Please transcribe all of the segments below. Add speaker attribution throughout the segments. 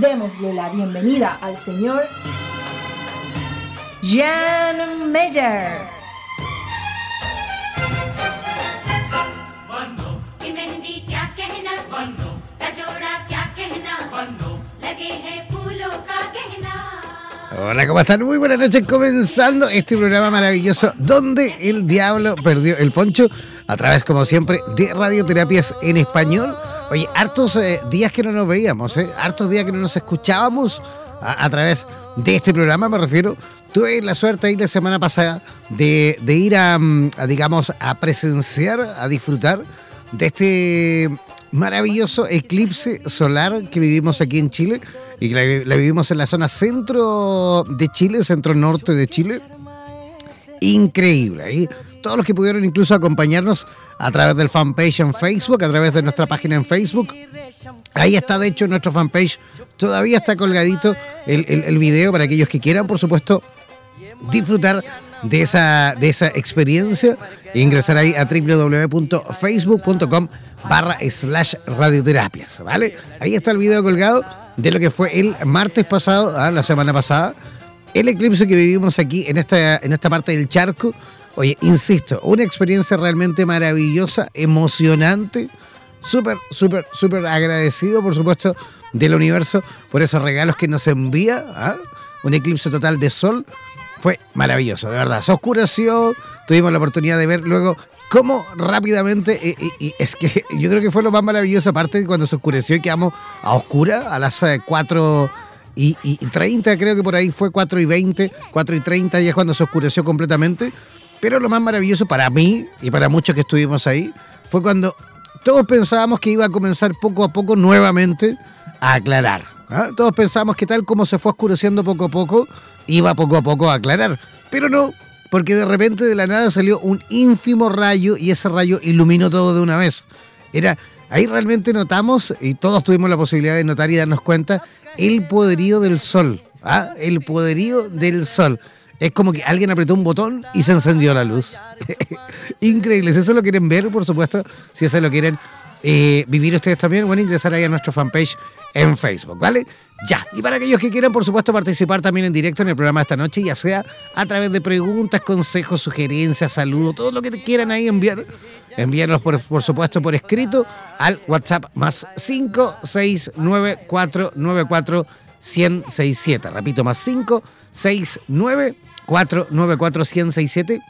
Speaker 1: Démosle la bienvenida al señor Jan Meyer.
Speaker 2: Hola, ¿cómo están? Muy buenas noches, comenzando este programa maravilloso donde el diablo perdió el poncho a través, como siempre, de radioterapias en español Oye, hartos eh, días que no nos veíamos, ¿eh? hartos días que no nos escuchábamos a, través de este programa, me refiero. Tuve la suerte ahí la semana pasada de, ir mm, a, digamos, a presenciar, a disfrutar de este maravilloso eclipse solar que vivimos aquí en Chile y que la, vivimos en la zona centro de Chile, centro norte de Chile. Increíble. Ahí todos los que pudieron incluso acompañarnos a través del fanpage en Facebook, a través de nuestra página en Facebook. Ahí está, de hecho, nuestro fanpage. Todavía está colgadito el, el, video para aquellos que quieran, por supuesto, disfrutar de esa, de esa experiencia. ingresar ahí a www.facebook.com barra slash radioterapias, ¿vale? Ahí está el video colgado de lo que fue el martes pasado, ¿ah? la semana pasada, el eclipse que vivimos aquí en esta, en esta parte del charco Oye, insisto, una experiencia realmente maravillosa, emocionante, súper, súper, súper agradecido, por supuesto, del universo por esos regalos que nos envía. ¿ah? Un eclipse total de sol. Fue maravilloso, de verdad. Se oscureció, tuvimos la oportunidad de ver luego cómo rápidamente, y, es que yo creo que fue lo más maravilloso, aparte cuando se oscureció y quedamos a oscura a las 4 eh, y, 30, creo que por ahí fue 4 y 20, 4 y 30 ya es cuando se oscureció completamente. Pero lo más maravilloso para mí y para muchos que estuvimos ahí fue cuando todos pensábamos que iba a comenzar poco a poco nuevamente a aclarar. ¿ah? Todos pensábamos que tal como se fue oscureciendo poco a poco, iba poco a poco a aclarar. Pero no, porque de repente de la nada salió un ínfimo rayo y ese rayo iluminó todo de una vez. Era, ahí realmente notamos, y todos tuvimos la posibilidad de notar y darnos cuenta, el poderío del sol. ¿ah? El poderío del sol. Es como que alguien apretó un botón y se encendió la luz. Increíble. Si eso lo quieren ver, por supuesto, si eso lo quieren eh, vivir ustedes también, bueno, ingresar ahí a nuestro fanpage en Facebook, ¿vale? Ya. Y para aquellos que quieran, por supuesto, participar también en directo en el programa esta noche, ya sea a través de preguntas, consejos, sugerencias, saludos, todo lo que quieran ahí enviar, envíanos, por, por supuesto, por escrito al WhatsApp más 569494167. Repito, más 569 494 167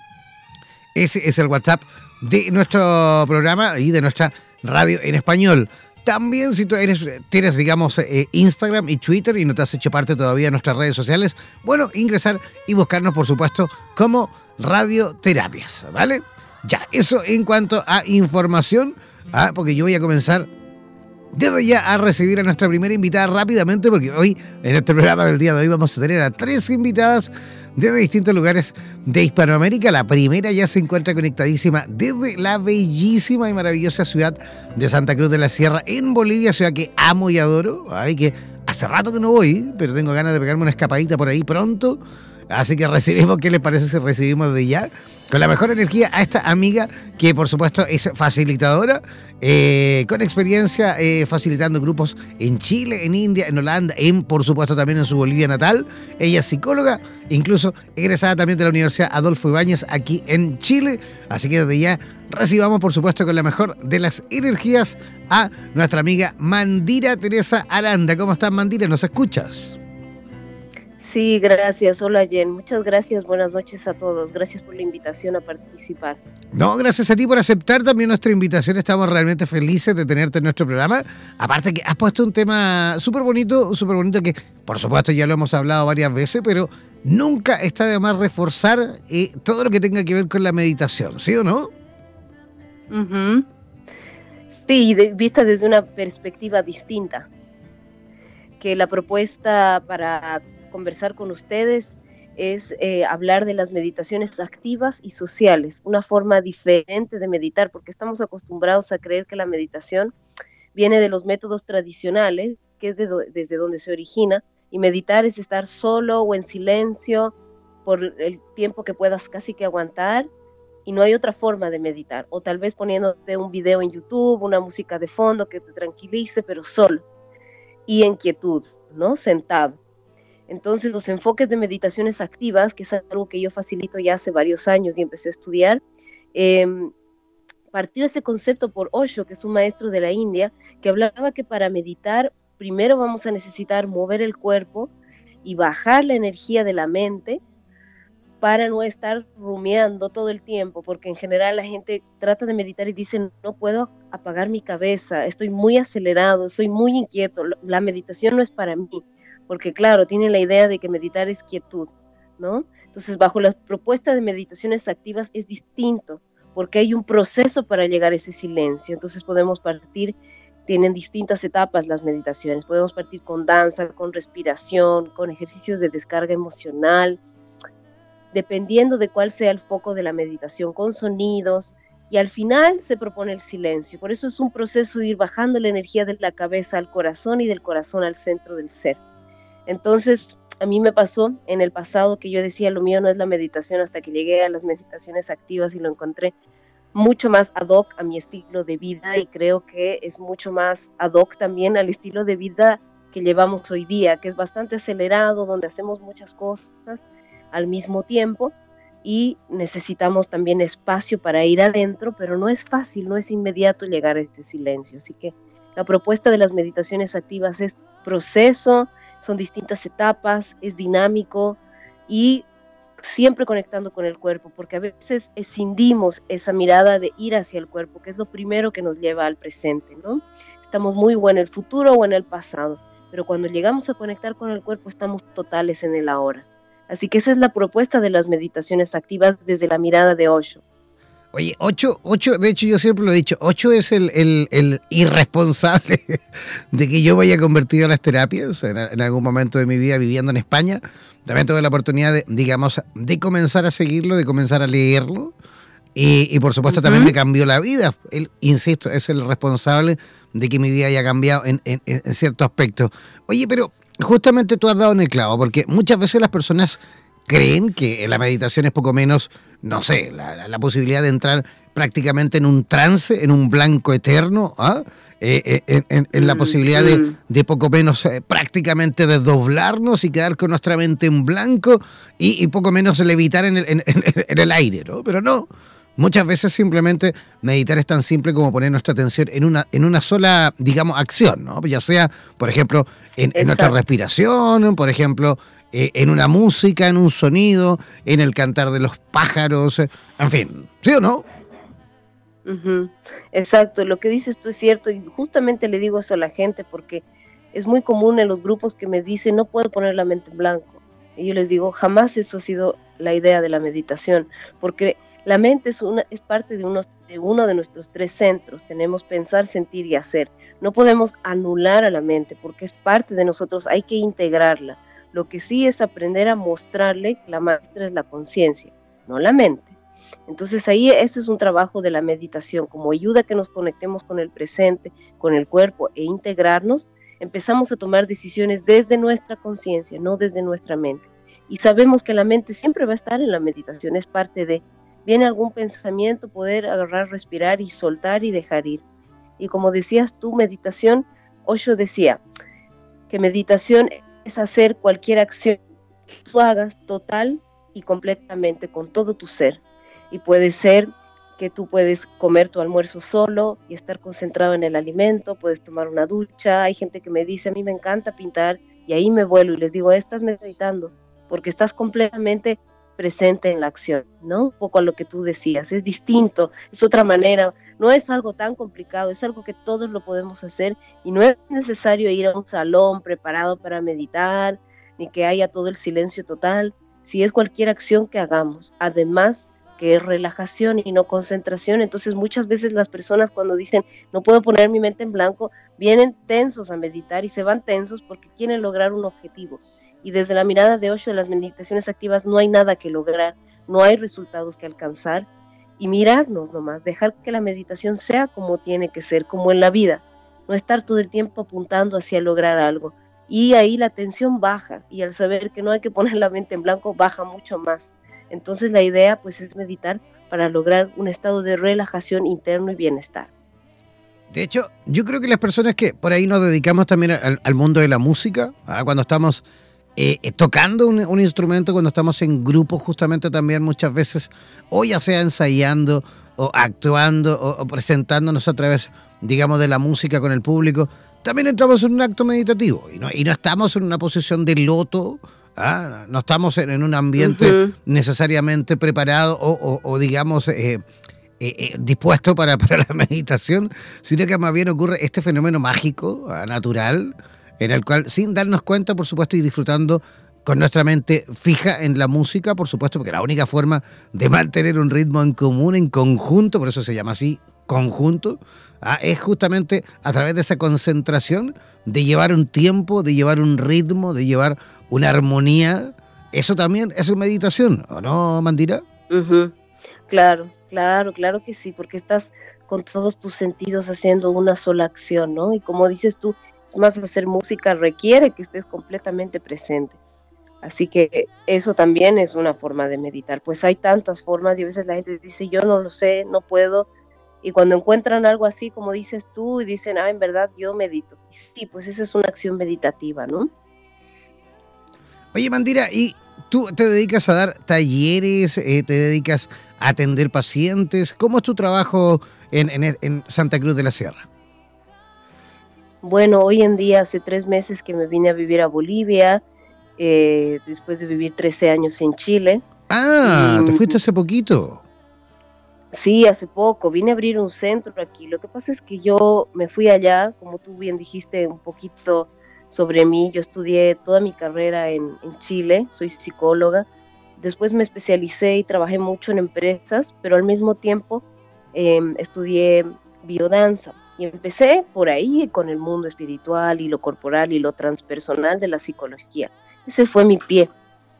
Speaker 2: Ese es el WhatsApp de nuestro programa y de nuestra radio en español. También si tú eres, tienes, digamos, eh, Instagram y Twitter y no te has hecho parte todavía de nuestras redes sociales, bueno, ingresar y buscarnos, por supuesto, como Radioterapias, ¿vale? Ya, eso en cuanto a información, ¿ah? porque yo voy a comenzar desde ya a recibir a nuestra primera invitada rápidamente, porque hoy, en este programa del día de hoy, vamos a tener a tres invitadas desde distintos lugares de Hispanoamérica. La primera ya se encuentra conectadísima desde la bellísima y maravillosa ciudad de Santa Cruz de la Sierra en Bolivia, ciudad que amo y adoro. Ay, que hace rato que no voy, pero tengo ganas de pegarme una escapadita por ahí pronto. Así que recibimos, ¿qué les parece si recibimos de ya? Con la mejor energía a esta amiga que por supuesto es facilitadora, eh, con experiencia eh, facilitando grupos en Chile, en India, en Holanda, en por supuesto también en su Bolivia natal. Ella es psicóloga, incluso egresada también de la Universidad Adolfo Ibáñez aquí en Chile. Así que desde ya recibamos por supuesto con la mejor de las energías a nuestra amiga Mandira Teresa Aranda. ¿Cómo estás Mandira? ¿Nos escuchas?
Speaker 3: Sí, gracias. Hola Jen, muchas gracias. Buenas noches a todos. Gracias por la invitación a participar.
Speaker 2: No, gracias a ti por aceptar también nuestra invitación. Estamos realmente felices de tenerte en nuestro programa. Aparte que has puesto un tema súper bonito, súper bonito que por supuesto ya lo hemos hablado varias veces, pero nunca está de más reforzar eh, todo lo que tenga que ver con la meditación, ¿sí o no?
Speaker 3: Sí, vista desde una perspectiva distinta. Que la propuesta para conversar con ustedes es eh, hablar de las meditaciones activas y sociales, una forma diferente de meditar, porque estamos acostumbrados a creer que la meditación viene de los métodos tradicionales, que es desde donde se origina, y meditar es estar solo o en silencio por el tiempo que puedas casi que aguantar, y no hay otra forma de meditar, o tal vez poniéndote un video en YouTube, una música de fondo que te tranquilice, pero solo, y en quietud, ¿no? Sentado. Entonces, los enfoques de meditaciones activas, que es algo que yo facilito ya hace varios años y empecé a estudiar, eh, partió ese concepto por Osho, que es un maestro de la India, que hablaba que para meditar primero vamos a necesitar mover el cuerpo y bajar la energía de la mente para no estar rumiando todo el tiempo, porque en general la gente trata de meditar y dice, no puedo apagar mi cabeza, estoy muy acelerado, soy muy inquieto, la meditación no es para mí porque claro, tiene la idea de que meditar es quietud, ¿no? Entonces, bajo las propuestas de meditaciones activas es distinto, porque hay un proceso para llegar a ese silencio. Entonces, podemos partir, tienen distintas etapas las meditaciones. Podemos partir con danza, con respiración, con ejercicios de descarga emocional, dependiendo de cuál sea el foco de la meditación, con sonidos, y al final se propone el silencio. Por eso es un proceso de ir bajando la energía de la cabeza al corazón y del corazón al centro del ser. Entonces, a mí me pasó en el pasado que yo decía, lo mío no es la meditación hasta que llegué a las meditaciones activas y lo encontré mucho más ad hoc a mi estilo de vida y creo que es mucho más ad hoc también al estilo de vida que llevamos hoy día, que es bastante acelerado, donde hacemos muchas cosas al mismo tiempo y necesitamos también espacio para ir adentro, pero no es fácil, no es inmediato llegar a este silencio. Así que la propuesta de las meditaciones activas es proceso, son distintas etapas, es dinámico y siempre conectando con el cuerpo, porque a veces escindimos esa mirada de ir hacia el cuerpo, que es lo primero que nos lleva al presente, ¿no? Estamos muy buenos en el futuro o en el pasado, pero cuando llegamos a conectar con el cuerpo estamos totales en el ahora. Así que esa es la propuesta de las meditaciones activas desde la mirada de Osho.
Speaker 2: Oye, ocho, ocho, de hecho yo siempre lo he dicho, ocho es el, el, irresponsable de que yo vaya convertido a las terapias en, algún momento de mi vida viviendo en España. También tuve la oportunidad de, digamos, de comenzar a seguirlo, de comenzar a leerlo. Y, por supuesto también me cambió la vida. Él, insisto, es el responsable de que mi vida haya cambiado en, en, en cierto aspecto. Oye, pero justamente tú has dado en el clavo, porque muchas veces las personas creen que la meditación es poco menos, no sé, la, posibilidad de entrar prácticamente en un trance, en un blanco eterno, ¿ah? Eh, eh, en, la mm, posibilidad de, poco menos eh, prácticamente desdoblarnos y quedar con nuestra mente en blanco y, poco menos levitar en el, en el aire, ¿no? Pero no, Muchas veces simplemente meditar es tan simple como poner nuestra atención en una, en una sola, digamos, acción, ¿no? Ya sea, por ejemplo, en, nuestra respiración, por ejemplo, eh, en una música, en un sonido, en el cantar de los pájaros, eh, en fin, ¿sí o no?
Speaker 3: Exacto, lo que dices tú es cierto y justamente le digo eso a la gente porque es muy común en los grupos que me dicen no puedo poner la mente en blanco. Y yo les digo, jamás eso ha sido la idea de la meditación, porque la mente es, una, es parte de, de uno de nuestros tres centros. Tenemos pensar, sentir y hacer. No podemos anular a la mente porque es parte de nosotros, hay que integrarla. Lo que sí es aprender a mostrarle que la maestra es la conciencia, no la mente. Entonces ahí ese es un trabajo de la meditación, como ayuda a que nos conectemos con el presente, con el cuerpo e integrarnos, empezamos a tomar decisiones desde nuestra conciencia, no desde nuestra mente. Y sabemos que la mente siempre va a estar en la meditación, es parte de, viene algún pensamiento, poder agarrar, respirar y soltar y dejar ir. Y como decías tú, meditación, Osho decía que meditación hacer cualquier acción que tú hagas total y completamente con todo tu ser. Y puede ser que tú puedes comer tu almuerzo solo y estar concentrado en el alimento, puedes tomar una ducha. Hay gente que me dice, a mí me encanta pintar y ahí me vuelo y les digo, estás meditando porque estás completamente presente en la acción, ¿no? Un poco a lo que tú decías, es distinto, es otra manera, no es algo tan complicado, es algo que todos lo podemos hacer y no es necesario ir a un salón preparado para meditar, ni que haya todo el silencio total, si es cualquier acción que hagamos. Además, que es relajación y no concentración. Entonces muchas veces las personas cuando dicen no puedo poner mi mente en blanco, vienen tensos a meditar y se van tensos porque quieren lograr un objetivo. Y desde la mirada de Osho de las meditaciones activas no hay nada que lograr, no hay resultados que alcanzar y mirarnos nomás, dejar que la meditación sea como tiene que ser, como en la vida, no estar todo el tiempo apuntando hacia lograr algo. Y ahí la tensión baja y al saber que no hay que poner la mente en blanco baja mucho más. Entonces la idea pues es meditar para lograr un estado de relajación interno y bienestar.
Speaker 2: De hecho, yo creo que las personas que por ahí nos dedicamos también al, mundo de la música, ¿ah? cuando estamos eh, eh, tocando un, instrumento, cuando estamos en grupos justamente también muchas veces, o ya sea ensayando o actuando o, presentándonos a través, digamos, de la música con el público, también entramos en un acto meditativo y no, y no estamos en una posición de loto ¿ah? No estamos en, un ambiente necesariamente preparado o, digamos, eh, eh, eh, dispuesto para, para, la meditación, sino que más bien ocurre este fenómeno mágico, ah, natural, en el cual, sin darnos cuenta, por supuesto, y disfrutando con nuestra mente fija en la música, por supuesto, porque la única forma de mantener un ritmo en común, en conjunto, por eso se llama así, conjunto, ah, es justamente a través de esa concentración de llevar un tiempo, de llevar un ritmo, de llevar una armonía, eso también es meditación, ¿o no, Mandira?
Speaker 3: Claro, claro, claro que sí, porque estás con todos tus sentidos haciendo una sola acción, ¿no? Y como dices tú, más hacer música requiere que estés completamente presente. Así que eso también es una forma de meditar. Pues hay tantas formas y a veces la gente dice, yo no lo sé, no puedo. Y cuando encuentran algo así, como dices tú, y dicen, ah, en verdad yo medito. Sí, pues esa es una acción meditativa, ¿no?
Speaker 2: Oye, Mandira, ¿y tú te dedicas a dar talleres, eh, te dedicas a atender pacientes? ¿Cómo es tu trabajo en, Santa Cruz de la Sierra?
Speaker 3: Bueno, hoy en día hace tres meses que me vine a vivir a Bolivia, eh, después de vivir 13 años en Chile.
Speaker 2: Ah, te fuiste hace poquito.
Speaker 3: Sí, hace poco. Vine a abrir un centro aquí. Lo que pasa es que yo me fui allá, como tú bien dijiste, un poquito sobre mí. Yo estudié toda mi carrera en, Chile, soy psicóloga. Después me especialicé y trabajé mucho en empresas, pero al mismo tiempo em, estudié biodanza. Y empecé por ahí con el mundo espiritual y lo corporal y lo transpersonal de la psicología. Ese fue mi pie.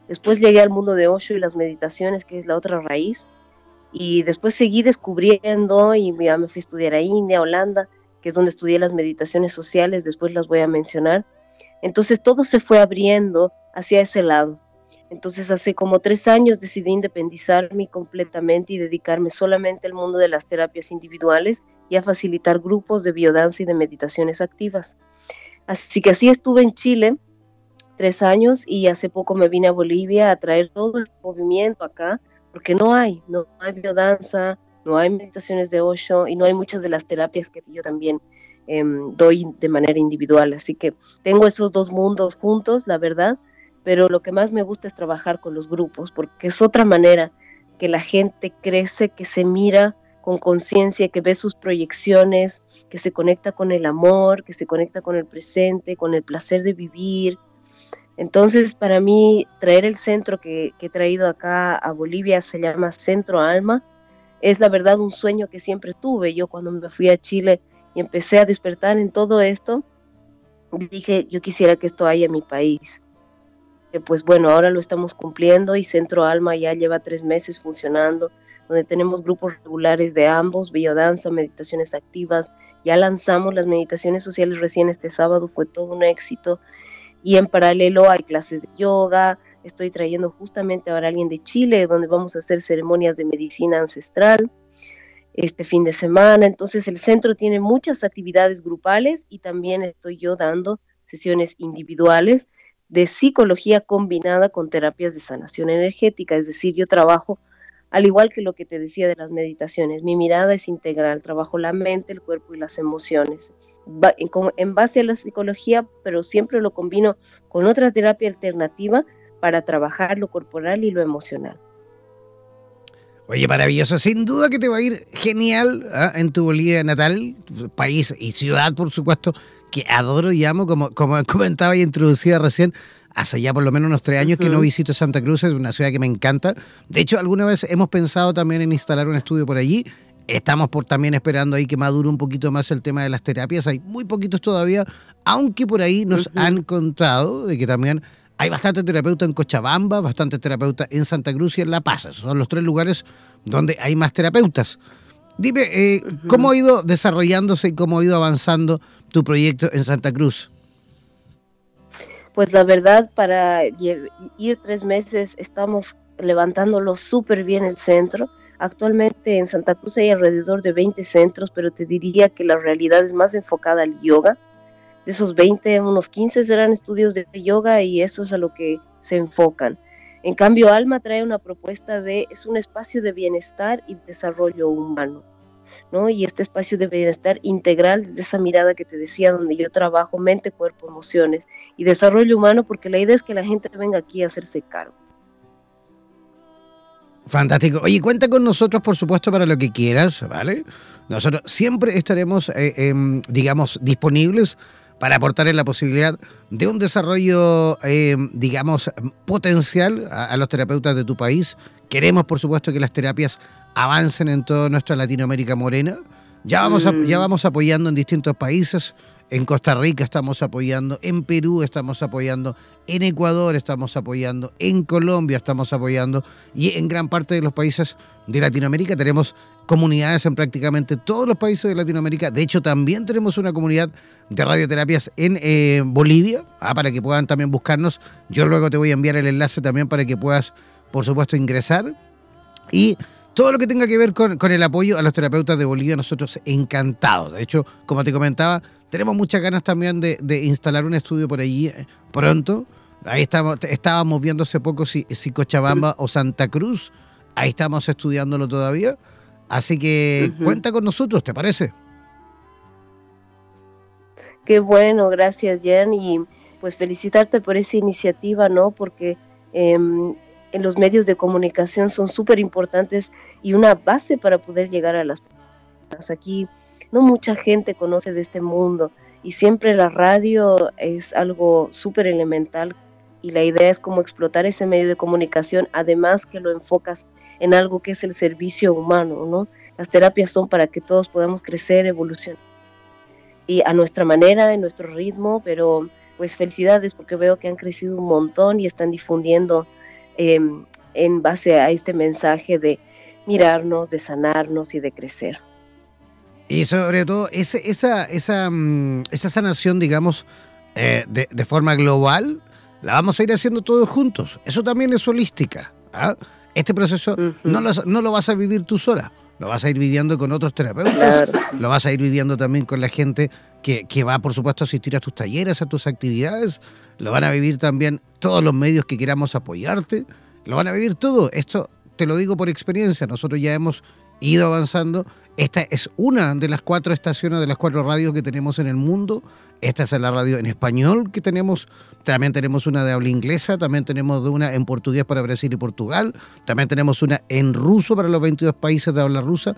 Speaker 3: Después llegué al mundo de Osho y las meditaciones, que es la otra raíz. Y después seguí descubriendo y ya me fui a estudiar a India, Holanda, que es donde estudié las meditaciones sociales, después las voy a mencionar. Entonces todo se fue abriendo hacia ese lado. Entonces hace como tres años decidí independizarme completamente y dedicarme solamente al mundo de las terapias individuales y a facilitar grupos de biodanza y de meditaciones activas. Así que así estuve en Chile tres años y hace poco me vine a Bolivia a traer todo el movimiento acá, porque no hay, no hay biodanza, no hay meditaciones de Osho y no hay muchas de las terapias que yo también Em, doy de manera individual. Así que tengo esos dos mundos juntos, la verdad, pero lo que más me gusta es trabajar con los grupos, porque es otra manera que la gente crece, que se mira con conciencia, que ve sus proyecciones, que se conecta con el amor, que se conecta con el presente, con el placer de vivir. Entonces, para mí, traer el centro que, que he traído acá a Bolivia se llama Centro Alma. Es la verdad un sueño que siempre tuve. Yo cuando me fui a Chile y empecé a despertar en todo esto, dije, yo quisiera que esto haya en mi país. pues bueno, ahora lo estamos cumpliendo y Centro Alma ya lleva tres meses funcionando, donde tenemos grupos regulares de ambos, biodanza, meditaciones activas. Ya lanzamos las meditaciones sociales recién este sábado, fue todo un éxito. Y en paralelo hay clases de yoga, estoy trayendo justamente ahora a alguien de Chile, donde vamos a hacer ceremonias de medicina ancestral este fin de semana. Entonces el centro tiene muchas actividades grupales y también estoy yo dando sesiones individuales de psicología combinada con terapias de sanación energética, es decir, yo trabajo al igual que lo que te decía de las meditaciones, mi mirada es integral, trabajo la mente, el cuerpo y las emociones, en base a la psicología, pero siempre lo combino con otra terapia alternativa para trabajar lo corporal y lo emocional.
Speaker 2: Oye, maravilloso. Sin duda que te va a ir genial ¿ah? en tu Bolivia natal, país y ciudad, por supuesto, que adoro y amo, como, como comentaba y introducía recién. Hace ya por lo menos unos tres años que no visito Santa Cruz, es una ciudad que me encanta. De hecho, alguna vez hemos pensado también en instalar un estudio por allí. Estamos por también esperando ahí que madure un poquito más el tema de las terapias. Hay muy poquitos todavía, aunque por ahí nos han contado de que también hay bastante terapeuta en Cochabamba, bastante terapeuta en Santa Cruz y en La Paz. Esos son los tres lugares donde hay más terapeutas. Dime, eh, ¿cómo ha ido desarrollándose y cómo ha ido avanzando tu proyecto en Santa Cruz?
Speaker 3: Pues la verdad, para ir, tres meses estamos levantándolo súper bien el centro. Actualmente en Santa Cruz hay alrededor de 20 centros, pero te diría que la realidad es más enfocada al yoga de esos 20, unos 15 serán estudios de yoga y eso es a lo que se enfocan. En cambio, Alma trae una propuesta de, es un espacio de bienestar y desarrollo humano, ¿no? Y este espacio de bienestar integral, desde esa mirada que te decía, donde yo trabajo mente, cuerpo, emociones y desarrollo humano, porque la idea es que la gente venga aquí a hacerse cargo.
Speaker 2: Fantástico. Oye, cuenta con nosotros, por supuesto, para lo que quieras, ¿vale? Nosotros siempre estaremos, eh, em, digamos, disponibles para aportar la posibilidad de un desarrollo, eh, digamos, potencial a, los terapeutas de tu país. Queremos, por supuesto, que las terapias avancen en toda nuestra Latinoamérica morena. Ya vamos, ya mm. vamos apoyando en distintos países. En Costa Rica estamos apoyando, en Perú estamos apoyando, en Ecuador estamos apoyando, en Colombia estamos apoyando y en gran parte de los países de Latinoamérica tenemos comunidades en prácticamente todos los países de Latinoamérica. De hecho, también tenemos una comunidad de radioterapias en eh, Bolivia, ah, para que puedan también buscarnos. Yo luego te voy a enviar el enlace también para que puedas, por supuesto, ingresar. Y todo lo que tenga que ver con, el apoyo a los terapeutas de Bolivia, nosotros encantados. De hecho, como te comentaba, tenemos muchas ganas también de, instalar un estudio por allí eh, pronto. Ahí estamos, estábamos viendo hace poco si, Cochabamba o Santa Cruz. Ahí estamos estudiándolo todavía. Así que cuenta con nosotros, ¿te parece?
Speaker 3: Qué bueno, gracias Jan y pues felicitarte por esa iniciativa, ¿no? Porque em, en los medios de comunicación son súper importantes y una base para poder llegar a las personas. Aquí no mucha gente conoce de este mundo y siempre la radio es algo súper elemental y la idea es como explotar ese medio de comunicación, además que lo enfocas en algo que es el servicio humano, ¿no? Las terapias son para que todos podamos crecer, evolucionar y a nuestra manera, en nuestro ritmo, pero pues felicidades porque veo que han crecido un montón y están difundiendo em, en base a este mensaje de mirarnos, de sanarnos y de crecer.
Speaker 2: Y sobre todo esa, esa, mm, esa sanación, digamos, eh, de, forma global, la vamos a ir haciendo todos juntos. Eso también es holística. ¿ah? Este proceso no, lo, no lo vas a vivir tú sola lo vas a ir viviendo con otros terapeutas, lo vas a ir viviendo también con la gente que, va, por supuesto, a asistir a tus talleres, a tus actividades, lo van a vivir también todos los medios que queramos apoyarte, lo van a vivir todo. Esto te lo digo por experiencia, nosotros ya hemos ido avanzando. Esta es una de las cuatro estaciones, de las cuatro radios que tenemos en el mundo. Esta es la radio en español que tenemos. También tenemos una de habla inglesa. También tenemos una en portugués para Brasil y Portugal. También tenemos una en ruso para los 22 países de habla rusa.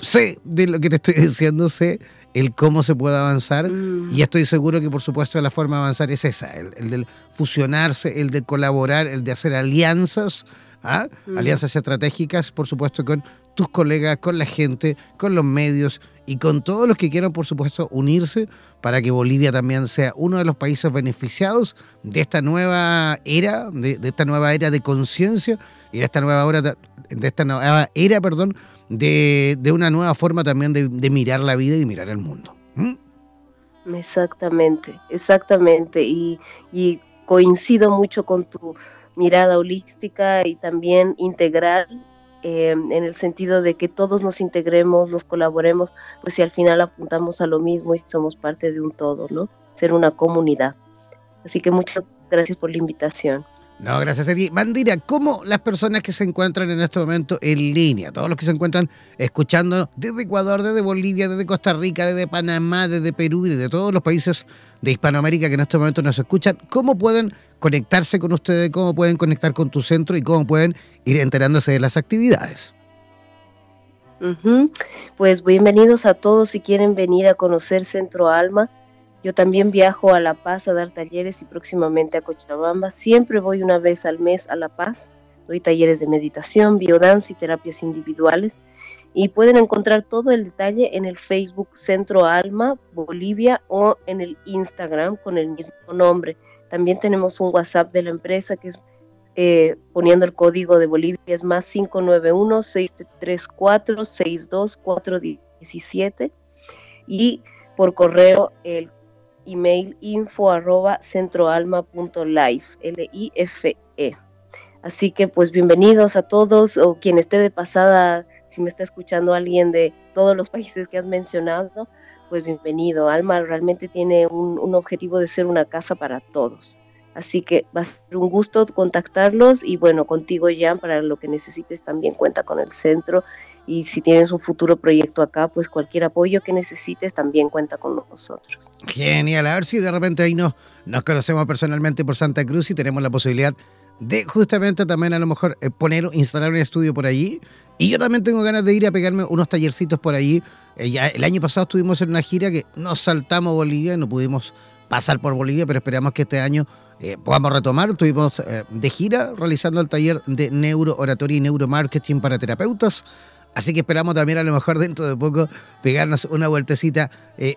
Speaker 2: Sé de lo que te estoy diciendo, sé el cómo se puede avanzar mm. y estoy seguro que por supuesto la forma de avanzar es esa, el, el de fusionarse, el de colaborar, el de hacer alianzas, ¿ah? mm. alianzas estratégicas, por supuesto, con tus colegas, con la gente, con los medios y con todos los que quieran, por supuesto, unirse para que Bolivia también sea uno de los países beneficiados de esta nueva era, de, esta nueva era de conciencia y de esta nueva hora, de, esta nueva era, perdón, de, una nueva forma también de, mirar la vida y mirar el mundo.
Speaker 3: Exactamente, exactamente. Y, y coincido mucho con tu mirada holística y también integral Em, en el sentido de que todos nos integremos, nos colaboremos, pues si al final apuntamos a lo mismo y somos parte de un todo, ¿no? Ser una comunidad. Así que muchas gracias por la invitación.
Speaker 2: No, gracias a ti. ¿cómo las personas que se encuentran en este momento en línea, todos los que se encuentran escuchando desde Ecuador, desde Bolivia, desde Costa Rica, desde Panamá, desde Perú y desde todos los países de Hispanoamérica que en este momento nos escuchan, ¿cómo pueden conectarse con ustedes, cómo pueden conectar con tu centro y cómo pueden ir enterándose de las actividades.
Speaker 3: Pues bienvenidos a todos si quieren venir a conocer Centro Alma. Yo también viajo a La Paz a dar talleres y próximamente a Cochabamba. Siempre voy una vez al mes a La Paz. Doy talleres de meditación, biodanza y terapias individuales. Y pueden encontrar todo el detalle en el Facebook Centro Alma Bolivia o en el Instagram con el mismo nombre. También tenemos un WhatsApp de la empresa que es eh, poniendo el código de Bolivia, es más 591-634-62417 y por correo el email info L-I-F-E. Así que pues bienvenidos a todos o quien esté de pasada, si me está escuchando alguien de todos los países que has mencionado, pues bienvenido. Alma realmente tiene un, objetivo de ser una casa para todos. Así que va a ser un gusto contactarlos y bueno, contigo Jan, para lo que necesites también cuenta con el centro y si tienes un futuro proyecto acá, pues cualquier apoyo que necesites también cuenta con nosotros.
Speaker 2: Genial, a ver si de repente ahí nos, nos conocemos personalmente por Santa Cruz y tenemos la posibilidad de justamente también a lo mejor eh, poner, instalar un estudio por allí. Y yo también tengo ganas de ir a pegarme unos tallercitos por allí. Eh, ya, el año pasado estuvimos en una gira que nos saltamos Bolivia no pudimos pasar por Bolivia, pero esperamos que este año eh, podamos retomar. Estuvimos de gira realizando el taller de neurooratoria y neuromarketing para terapeutas. Así que esperamos también a lo mejor dentro de poco pegarnos una vueltecita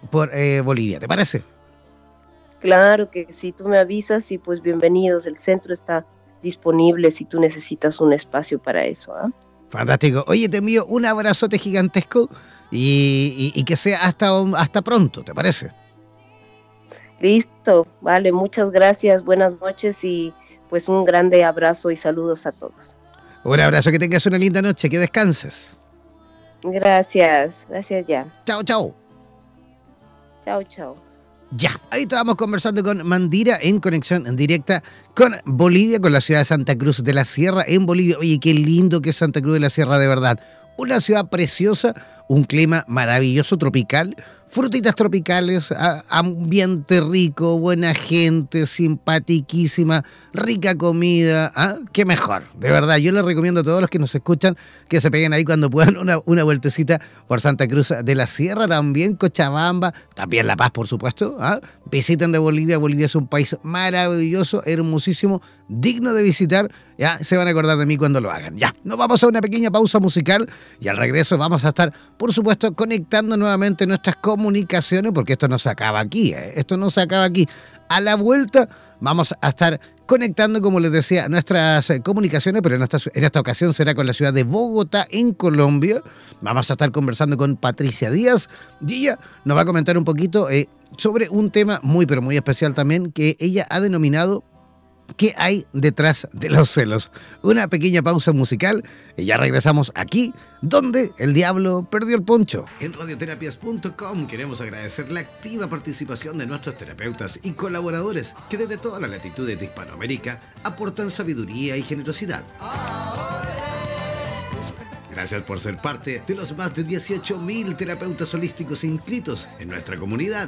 Speaker 2: por Bolivia. ¿Te parece?
Speaker 3: Claro que si tú me avisas y pues bienvenidos. El centro está disponible si tú necesitas un espacio para eso. ¿ah?
Speaker 2: Fantástico. Oye, te envío un abrazote gigantesco y, que sea hasta, hasta pronto, ¿te parece?
Speaker 3: Listo, vale, muchas gracias, buenas noches y pues un grande abrazo y saludos a todos.
Speaker 2: Un abrazo, que tengas una linda noche, que descanses.
Speaker 3: Gracias, gracias ya.
Speaker 2: Chao, chao.
Speaker 3: Chao, chao.
Speaker 2: Ya, ahí estábamos conversando con Mandira en conexión directa con Bolivia, con la ciudad de Santa Cruz de la Sierra en Bolivia. Oye, qué lindo que es Santa Cruz de la Sierra de verdad. Una ciudad preciosa, un clima maravilloso tropical frutitas tropicales, ambiente rico, buena gente, simpatiquísima, rica comida. ¿ah? Qué mejor, de verdad. Yo les recomiendo a todos los que nos escuchan que se peguen ahí cuando puedan una, una vueltecita por Santa Cruz de la Sierra, también Cochabamba, también La Paz, por supuesto. ¿ah? Visiten de Bolivia. Bolivia es un país maravilloso, hermosísimo, digno de visitar. Ya se van a acordar de mí cuando lo hagan. Ya, nos vamos a una pequeña pausa musical y al regreso vamos a estar, por supuesto, conectando nuevamente nuestras comunicaciones, porque esto no se acaba aquí, ¿eh? esto no se acaba aquí. A la vuelta vamos a estar conectando, como les decía, nuestras eh, comunicaciones, pero en esta, en esta ocasión será con la ciudad de Bogotá, en Colombia. Vamos a estar conversando con Patricia Díaz y ella nos va a comentar un poquito eh, sobre un tema muy, pero muy especial también que ella ha denominado ¿Qué hay detrás de los celos? Una pequeña pausa musical y ya regresamos aquí, donde el diablo perdió el poncho. En radioterapias.com queremos agradecer la activa participación de nuestros terapeutas y colaboradores que desde todas las latitudes de Hispanoamérica aportan sabiduría y generosidad. Gracias por ser parte de los más de 18.000 terapeutas holísticos inscritos en nuestra comunidad.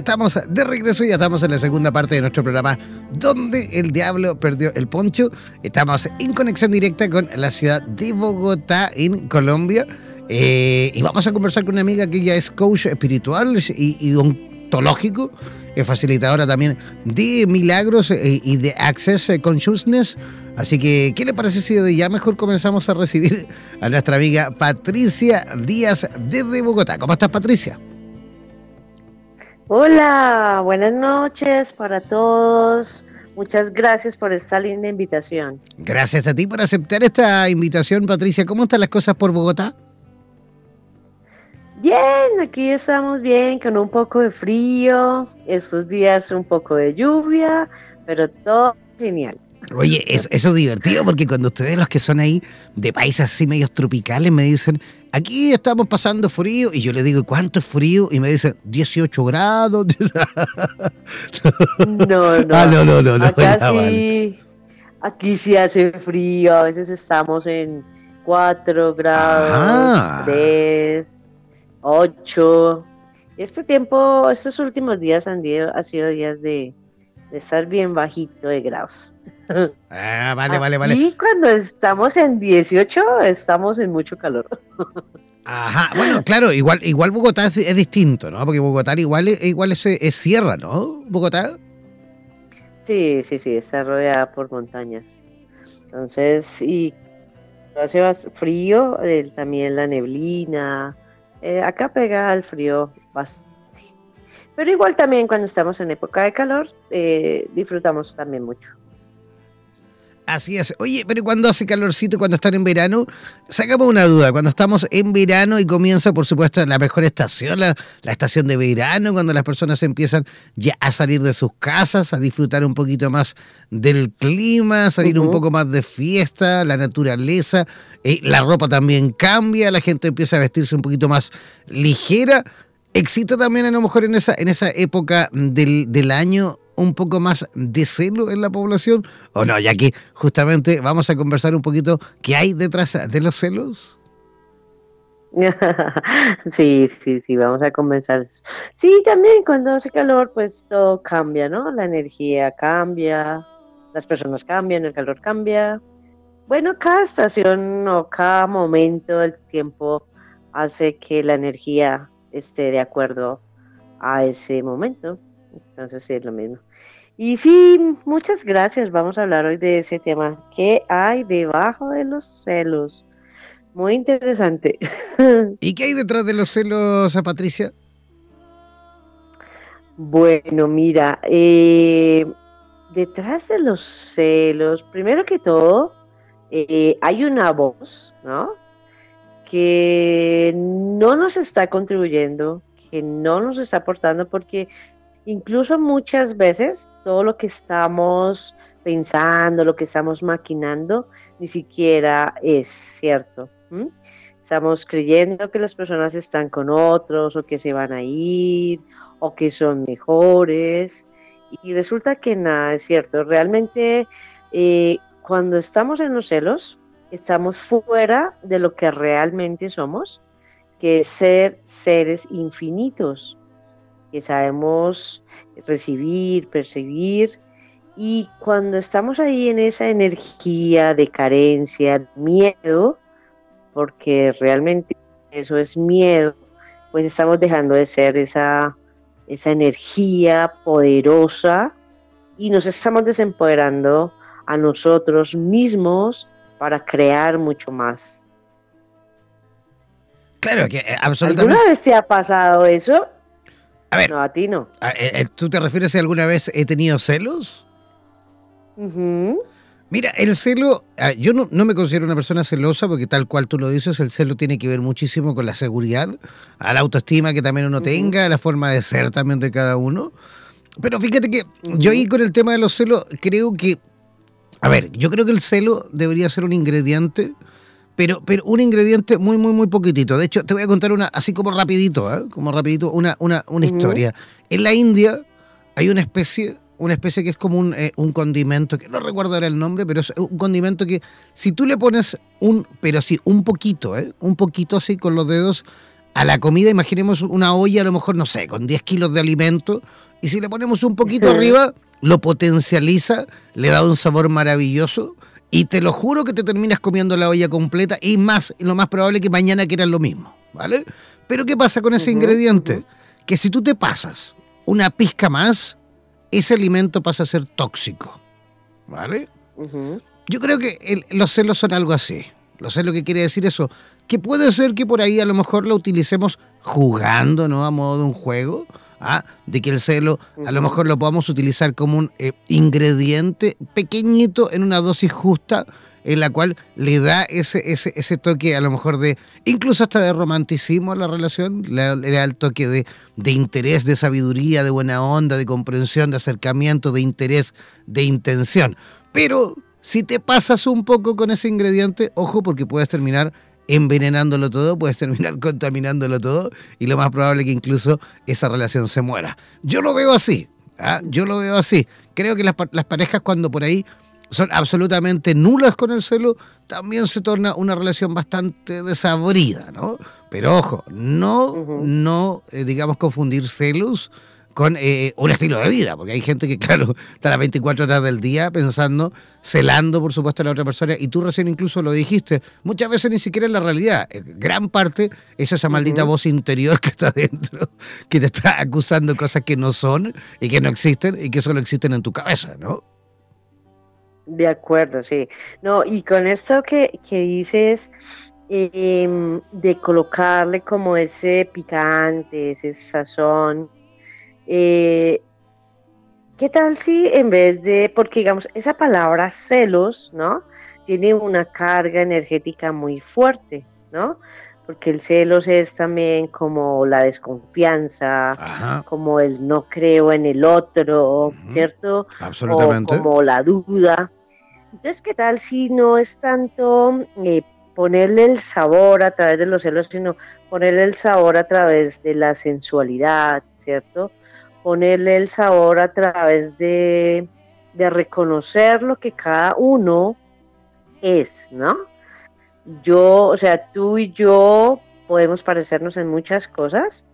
Speaker 2: Estamos de regreso, ya estamos en la segunda parte de nuestro programa donde el diablo perdió el poncho. Estamos en conexión directa con la ciudad de Bogotá, en Colombia. Eh, y vamos a conversar con una amiga que ya es coach espiritual y, y ontológico, es facilitadora también de milagros eh, y de Access Consciousness. Así que, ¿qué le parece si ya mejor comenzamos a recibir a nuestra amiga Patricia Díaz desde Bogotá? ¿Cómo estás, Patricia?
Speaker 4: Hola, buenas noches para todos. Muchas gracias por esta linda invitación.
Speaker 2: Gracias a ti por aceptar esta invitación, Patricia. ¿Cómo están las cosas por Bogotá?
Speaker 4: Bien, aquí estamos bien, con un poco de frío, estos días un poco de lluvia, pero todo genial.
Speaker 2: Oye, eso, eso es divertido porque cuando ustedes los que son ahí de países así medios tropicales me dicen, aquí estamos pasando frío y yo le digo, ¿cuánto es frío? Y me dicen, 18 grados.
Speaker 4: No, no.
Speaker 2: Ah, no, no, no, no,
Speaker 4: Acá
Speaker 2: ya,
Speaker 4: sí,
Speaker 2: vale.
Speaker 4: aquí sí hace frío, a veces estamos en 4 grados,
Speaker 2: Ah.
Speaker 4: 3, 8. Este tiempo, estos últimos días han, sido- ha sido días de, de estar bien bajito de grados.
Speaker 2: Ah, vale, vale, vale.
Speaker 4: Y cuando estamos en 18, estamos en mucho calor.
Speaker 2: Ajá, bueno, claro, igual, igual Bogotá es, es distinto, ¿no? Porque Bogotá igual, es- igual es, es sierra, ¿no? Bogotá.
Speaker 4: Sí, sí, sí, está rodeada por montañas. Entonces, y hace bas- frío, eh, también la neblina. eh, acá pega el frío bastante. Pero igual también cuando estamos en época de calor, eh, disfrutamos también mucho.
Speaker 2: Así es. Oye, pero cuando hace calorcito, cuando están en verano, sacamos una duda. Cuando estamos en verano y comienza, por supuesto, la mejor estación, la, la estación de verano, cuando las personas empiezan ya a salir de sus casas, a disfrutar un poquito más del clima, a salir un poco más de fiesta, la naturaleza, eh, la ropa también cambia, la gente empieza a vestirse un poquito más ligera. ¿Existe también a lo mejor en esa, en esa época del, del año un poco más de celo en la población? ¿O no? Ya que justamente vamos a conversar un poquito qué hay detrás de los celos.
Speaker 4: Sí, sí, sí, vamos a comenzar. Sí, también cuando hace calor, pues todo cambia, ¿no? La energía cambia, las personas cambian, el calor cambia. Bueno, cada estación o cada momento del tiempo hace que la energía esté de acuerdo a ese momento. Entonces sí, es lo mismo. Y sí, muchas gracias. Vamos a hablar hoy de ese tema. ¿Qué hay debajo de los celos? Muy interesante.
Speaker 2: ¿Y qué hay detrás de los celos, a Patricia?
Speaker 4: Bueno, mira, eh, detrás de los celos, primero que todo, eh, hay una voz, ¿no? Que no nos está contribuyendo, que no nos está aportando, porque incluso muchas veces todo lo que estamos pensando, lo que estamos maquinando, ni siquiera es cierto. Estamos creyendo que las personas están con otros o que se van a ir o que son mejores y resulta que nada es cierto. Realmente eh, cuando estamos en los celos estamos fuera de lo que realmente somos, que es ser seres infinitos, que sabemos recibir, percibir y cuando estamos ahí en esa energía de carencia, miedo, porque realmente eso es miedo, pues estamos dejando de ser esa, esa energía poderosa y nos estamos desempoderando a nosotros mismos para crear mucho más.
Speaker 2: Claro, que eh, absolutamente.
Speaker 4: ¿Alguna vez te ha pasado eso?
Speaker 2: A ver,
Speaker 4: No, a ti no.
Speaker 2: a- eh, eh, ¿tú te refieres si alguna vez he tenido celos? Mira, el celo, ah, yo no, me considero una persona celosa porque tal cual tú lo dices, el celo tiene que ver muchísimo con la seguridad, a la autoestima que también uno tenga, a la forma de ser también de cada uno. Pero fíjate que yo ahí con el tema de los celos creo que, a ver, yo creo que el celo debería ser un ingrediente, pero, pero un ingrediente muy, muy, muy poquitito. De hecho, te voy a contar una, así como rapidito, ¿eh? como rapidito, una, una, una historia. En la India hay una especie una especie que es como un, eh, un, condimento, que no recuerdo ahora el nombre, pero es un condimento que si tú le pones un, pero sí, un poquito, ¿eh? un poquito así con los dedos a la comida, imaginemos una olla a lo mejor, no sé, con 10 kilos de alimento, y si le ponemos un poquito arriba, lo potencializa, le da un sabor maravilloso, y te lo juro que te terminas comiendo la olla completa, y más, lo más probable que mañana quieras lo mismo, ¿vale? Pero ¿qué pasa con ese ingrediente? Que si tú te pasas una pizca más, ese alimento pasa a ser tóxico. ¿Vale? Yo creo que los celos son algo así. Los celos que quiere decir eso. Que puede ser que por ahí a lo mejor lo utilicemos jugando, ¿no? A modo de un juego. ¿Ah? De que el celo a lo mejor lo podamos utilizar como un eh, ingrediente pequeñito en una dosis justa en la cual le da ese, ese, ese toque a lo mejor de, incluso hasta de romanticismo a la relación, le, da el toque de, de interés, de sabiduría, de buena onda, de comprensión, de acercamiento, de interés, de intención. Pero si te pasas un poco con ese ingrediente, ojo porque puedes terminar envenenándolo todo, puedes terminar contaminándolo todo y lo más probable es que incluso esa relación se muera. Yo lo veo así, ¿ah? yo lo veo así. Creo que las, las parejas cuando por ahí son absolutamente nulas con el celo, también se torna una relación bastante desabrida, ¿no? Pero ojo, no, no, eh, digamos, confundir celos con eh, un estilo de vida, porque hay gente que, claro, está las 24 horas del día pensando, celando, por supuesto, a la otra persona, y tú recién incluso lo dijiste, muchas veces ni siquiera es la realidad, eh, gran parte es esa maldita voz interior que está dentro, que te está acusando cosas que no son y que no existen y que solo existen en tu cabeza, ¿no?
Speaker 4: De acuerdo, sí. No, y con esto que, que dices em, de colocarle como ese picante, ese sazón, eh, ¿qué tal si en vez de, porque digamos, esa palabra celos, ¿no? Tiene una carga energética muy fuerte, ¿no? Porque el celos es también como la desconfianza, como el no creo en el otro, ¿cierto?
Speaker 2: Absolutamente.
Speaker 4: O como la duda. Entonces, ¿qué tal si no es tanto eh, ponerle el sabor a través de los celos, sino ponerle el sabor a través de la sensualidad, ¿cierto? Ponerle el sabor a través de, de reconocer lo que cada uno es, ¿no? Yo, o sea, tú y yo podemos parecernos en muchas cosas,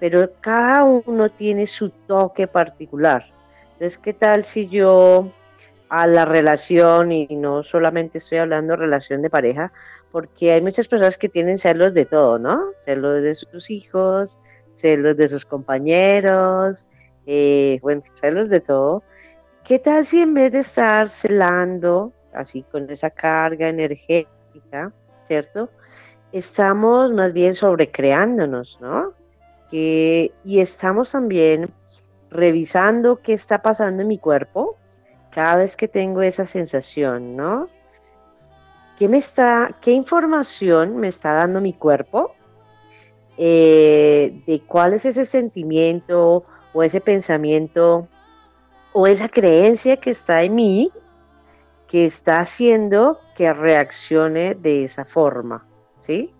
Speaker 4: pero cada uno tiene su toque particular. Entonces, ¿qué tal si yo a la relación y no solamente estoy hablando relación de pareja, porque hay muchas personas que tienen celos de todo, ¿no? Celos de sus hijos, celos de sus compañeros, eh, bueno, celos de todo. ¿Qué tal si en vez de estar celando, así con esa carga energética, ¿cierto? Estamos más bien sobrecreándonos, ¿no? y estamos también revisando qué está pasando en mi cuerpo, cada vez que tengo esa sensación, ¿no? ¿Qué, me está, qué información me está dando mi cuerpo? Eh, de cuál es ese sentimiento o ese pensamiento o esa creencia que está en mí que está haciendo que reaccione de esa forma, ¿sí?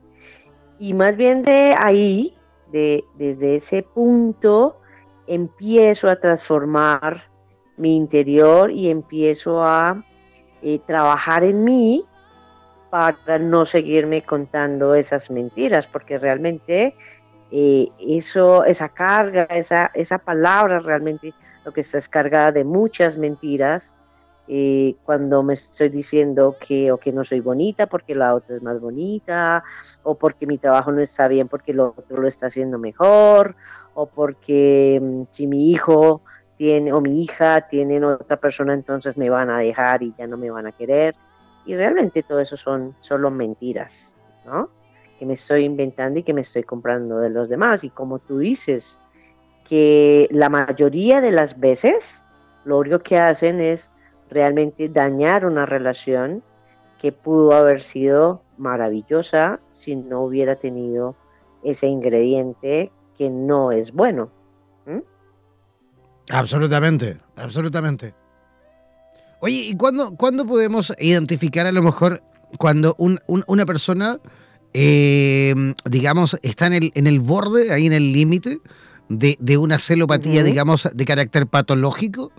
Speaker 4: Y más bien de ahí, de, desde ese punto, empiezo a transformar mi interior y empiezo a eh, trabajar en mí para no seguirme contando esas mentiras, porque realmente eh, eso, esa carga, esa, esa palabra realmente lo que está es cargada de muchas mentiras. Eh, cuando me estoy diciendo que o que no soy bonita porque la otra es más bonita, o porque mi trabajo no está bien porque el otro lo está haciendo mejor, o porque mm, si mi hijo tiene, o mi hija tienen otra persona, entonces me van a dejar y ya no me van a querer. Y realmente todo eso son solo mentiras, ¿no? Que me estoy inventando y que me estoy comprando de los demás. Y como tú dices, que la mayoría de las veces lo único que hacen es realmente dañar una relación que pudo haber sido maravillosa si no hubiera tenido ese ingrediente que no es bueno.
Speaker 2: Absolutamente, absolutamente. Oye, ¿y cuándo, podemos identificar a lo mejor cuando una persona, eh, digamos, está en el, en el borde, ahí en el límite de, una celopatía, digamos, de carácter patológico?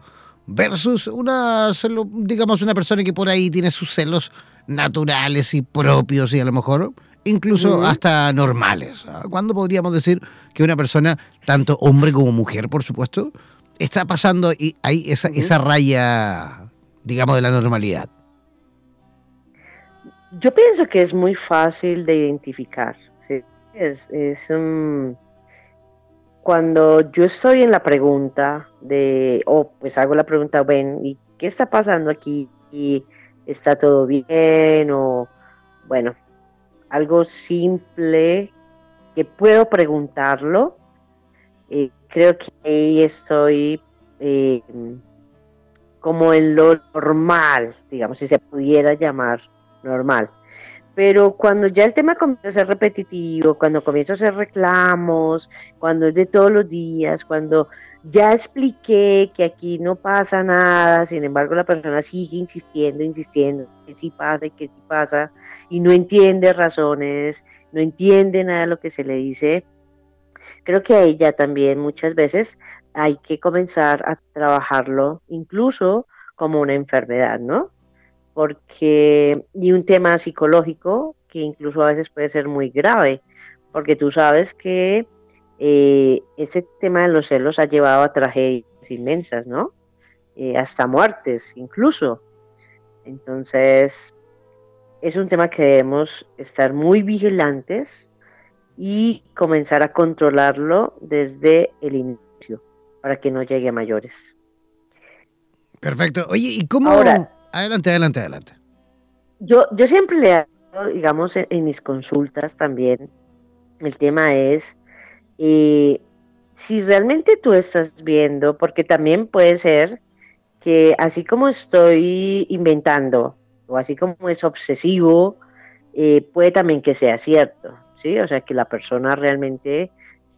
Speaker 2: versus una, digamos, una persona que por ahí tiene sus celos naturales y propios y a lo mejor incluso hasta normales. ¿ah? ¿Cuándo podríamos decir que una persona, tanto hombre como mujer, por supuesto, está pasando y hay esa, esa raya, digamos, de la normalidad?
Speaker 4: Yo pienso que es muy fácil de identificar. Es, es un cuando yo estoy en la pregunta de, o pues hago la pregunta, ven, ¿y qué está pasando aquí? ¿Y está todo bien? O, bueno, algo simple que puedo preguntarlo. Eh, creo que ahí estoy eh, como en lo normal, digamos, si se pudiera llamar normal. Pero cuando ya el tema comienza a ser repetitivo, cuando comienzo a hacer reclamos, cuando es de todos los días, cuando ya expliqué que aquí no pasa nada, sin embargo la persona sigue insistiendo, insistiendo, que sí pasa y que sí pasa, y no entiende razones, no entiende nada de lo que se le dice, creo que ahí ya también muchas veces hay que comenzar a trabajarlo incluso como una enfermedad, ¿no? Porque y un tema psicológico que incluso a veces puede ser muy grave, porque tú sabes que eh, ese tema de los celos ha llevado a tragedias inmensas, ¿no? Eh, hasta muertes incluso. Entonces, es un tema que debemos estar muy vigilantes y comenzar a controlarlo desde el inicio para que no llegue a mayores.
Speaker 2: Perfecto. Oye, ¿y cómo, Ahora, Adelante, adelante, adelante.
Speaker 4: Yo, yo siempre le hago, digamos, en, mis consultas también, el tema es eh, si realmente tú estás viendo, porque también puede ser que así como estoy inventando, o así como es obsesivo, eh, puede también que sea cierto, ¿sí? O sea, que la persona realmente,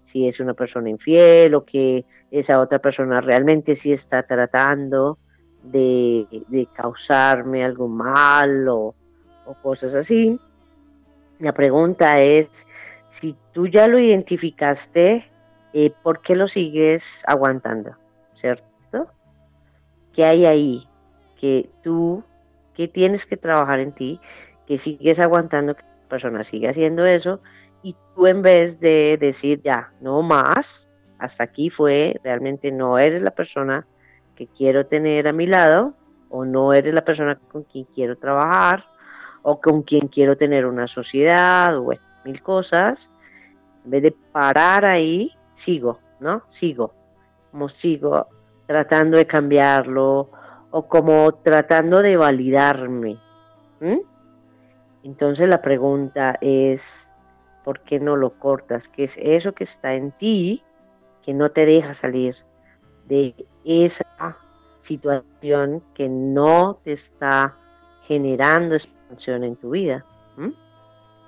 Speaker 4: si es una persona infiel o que esa otra persona realmente sí está tratando de, causarme algo mal o, cosas así. La pregunta es, si tú ya lo identificaste, eh, ¿por qué lo sigues aguantando? ¿Cierto? ¿Qué hay ahí? Que tú, que tienes que trabajar en ti, que sigues aguantando que la persona siga haciendo eso y tú en vez de decir ya, no más, hasta aquí fue, realmente no eres la persona que quiero tener a mi lado, o no eres la persona con quien quiero trabajar, o con quien quiero tener una sociedad, o mil cosas. En vez de parar ahí, sigo, ¿no? Sigo, como sigo tratando de cambiarlo, o como tratando de validarme. Entonces la pregunta es, ¿por qué no lo cortas? ¿Qué es eso que está en ti que no te deja salir de esa situación que no te está generando expansión en tu vida.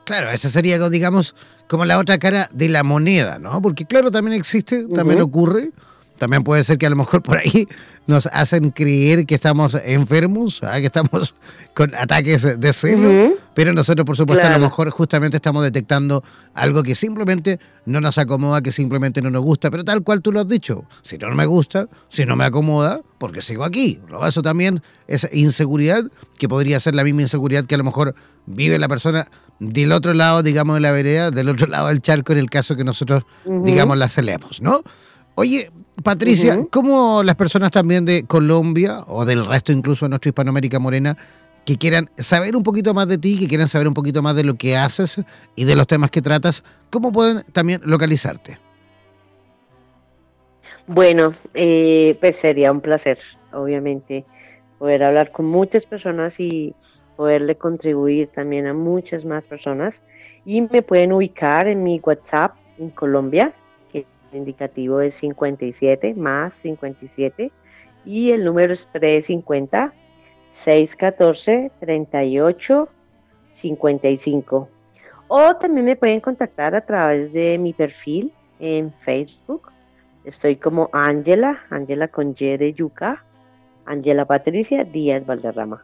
Speaker 2: Claro, esa sería, digamos, como la otra cara de la moneda, ¿no? Porque claro, también existe, también ocurre también puede ser que a lo mejor por ahí nos hacen creer que estamos enfermos, ¿ah? que estamos con ataques de celo, pero nosotros por supuesto a lo mejor justamente estamos detectando algo que simplemente no nos acomoda, que simplemente no nos gusta, pero tal cual tú lo has dicho, si no me gusta, si no me acomoda, porque sigo aquí. Eso también es inseguridad, que podría ser la misma inseguridad que a lo mejor vive la persona del otro lado, digamos, de la vereda, del otro lado del charco, en el caso que nosotros, digamos, la celemos, ¿no? Oye, Patricia, ¿cómo las personas también de Colombia o del resto incluso de nuestra Hispanoamérica Morena que quieran saber un poquito más de ti, que quieran saber un poquito más de lo que haces y de los temas que tratas, cómo pueden también localizarte?
Speaker 4: Bueno, eh, pues sería un placer, obviamente, poder hablar con muchas personas y poderle contribuir también a muchas más personas. Y me pueden ubicar en mi WhatsApp en Colombia, indicativo es 57 más 57 y el número es 350 614 38 55. O también me pueden contactar a través de mi perfil en Facebook. Estoy como Ángela, Ángela con Y de Yuca, Ángela Patricia Díaz Valderrama.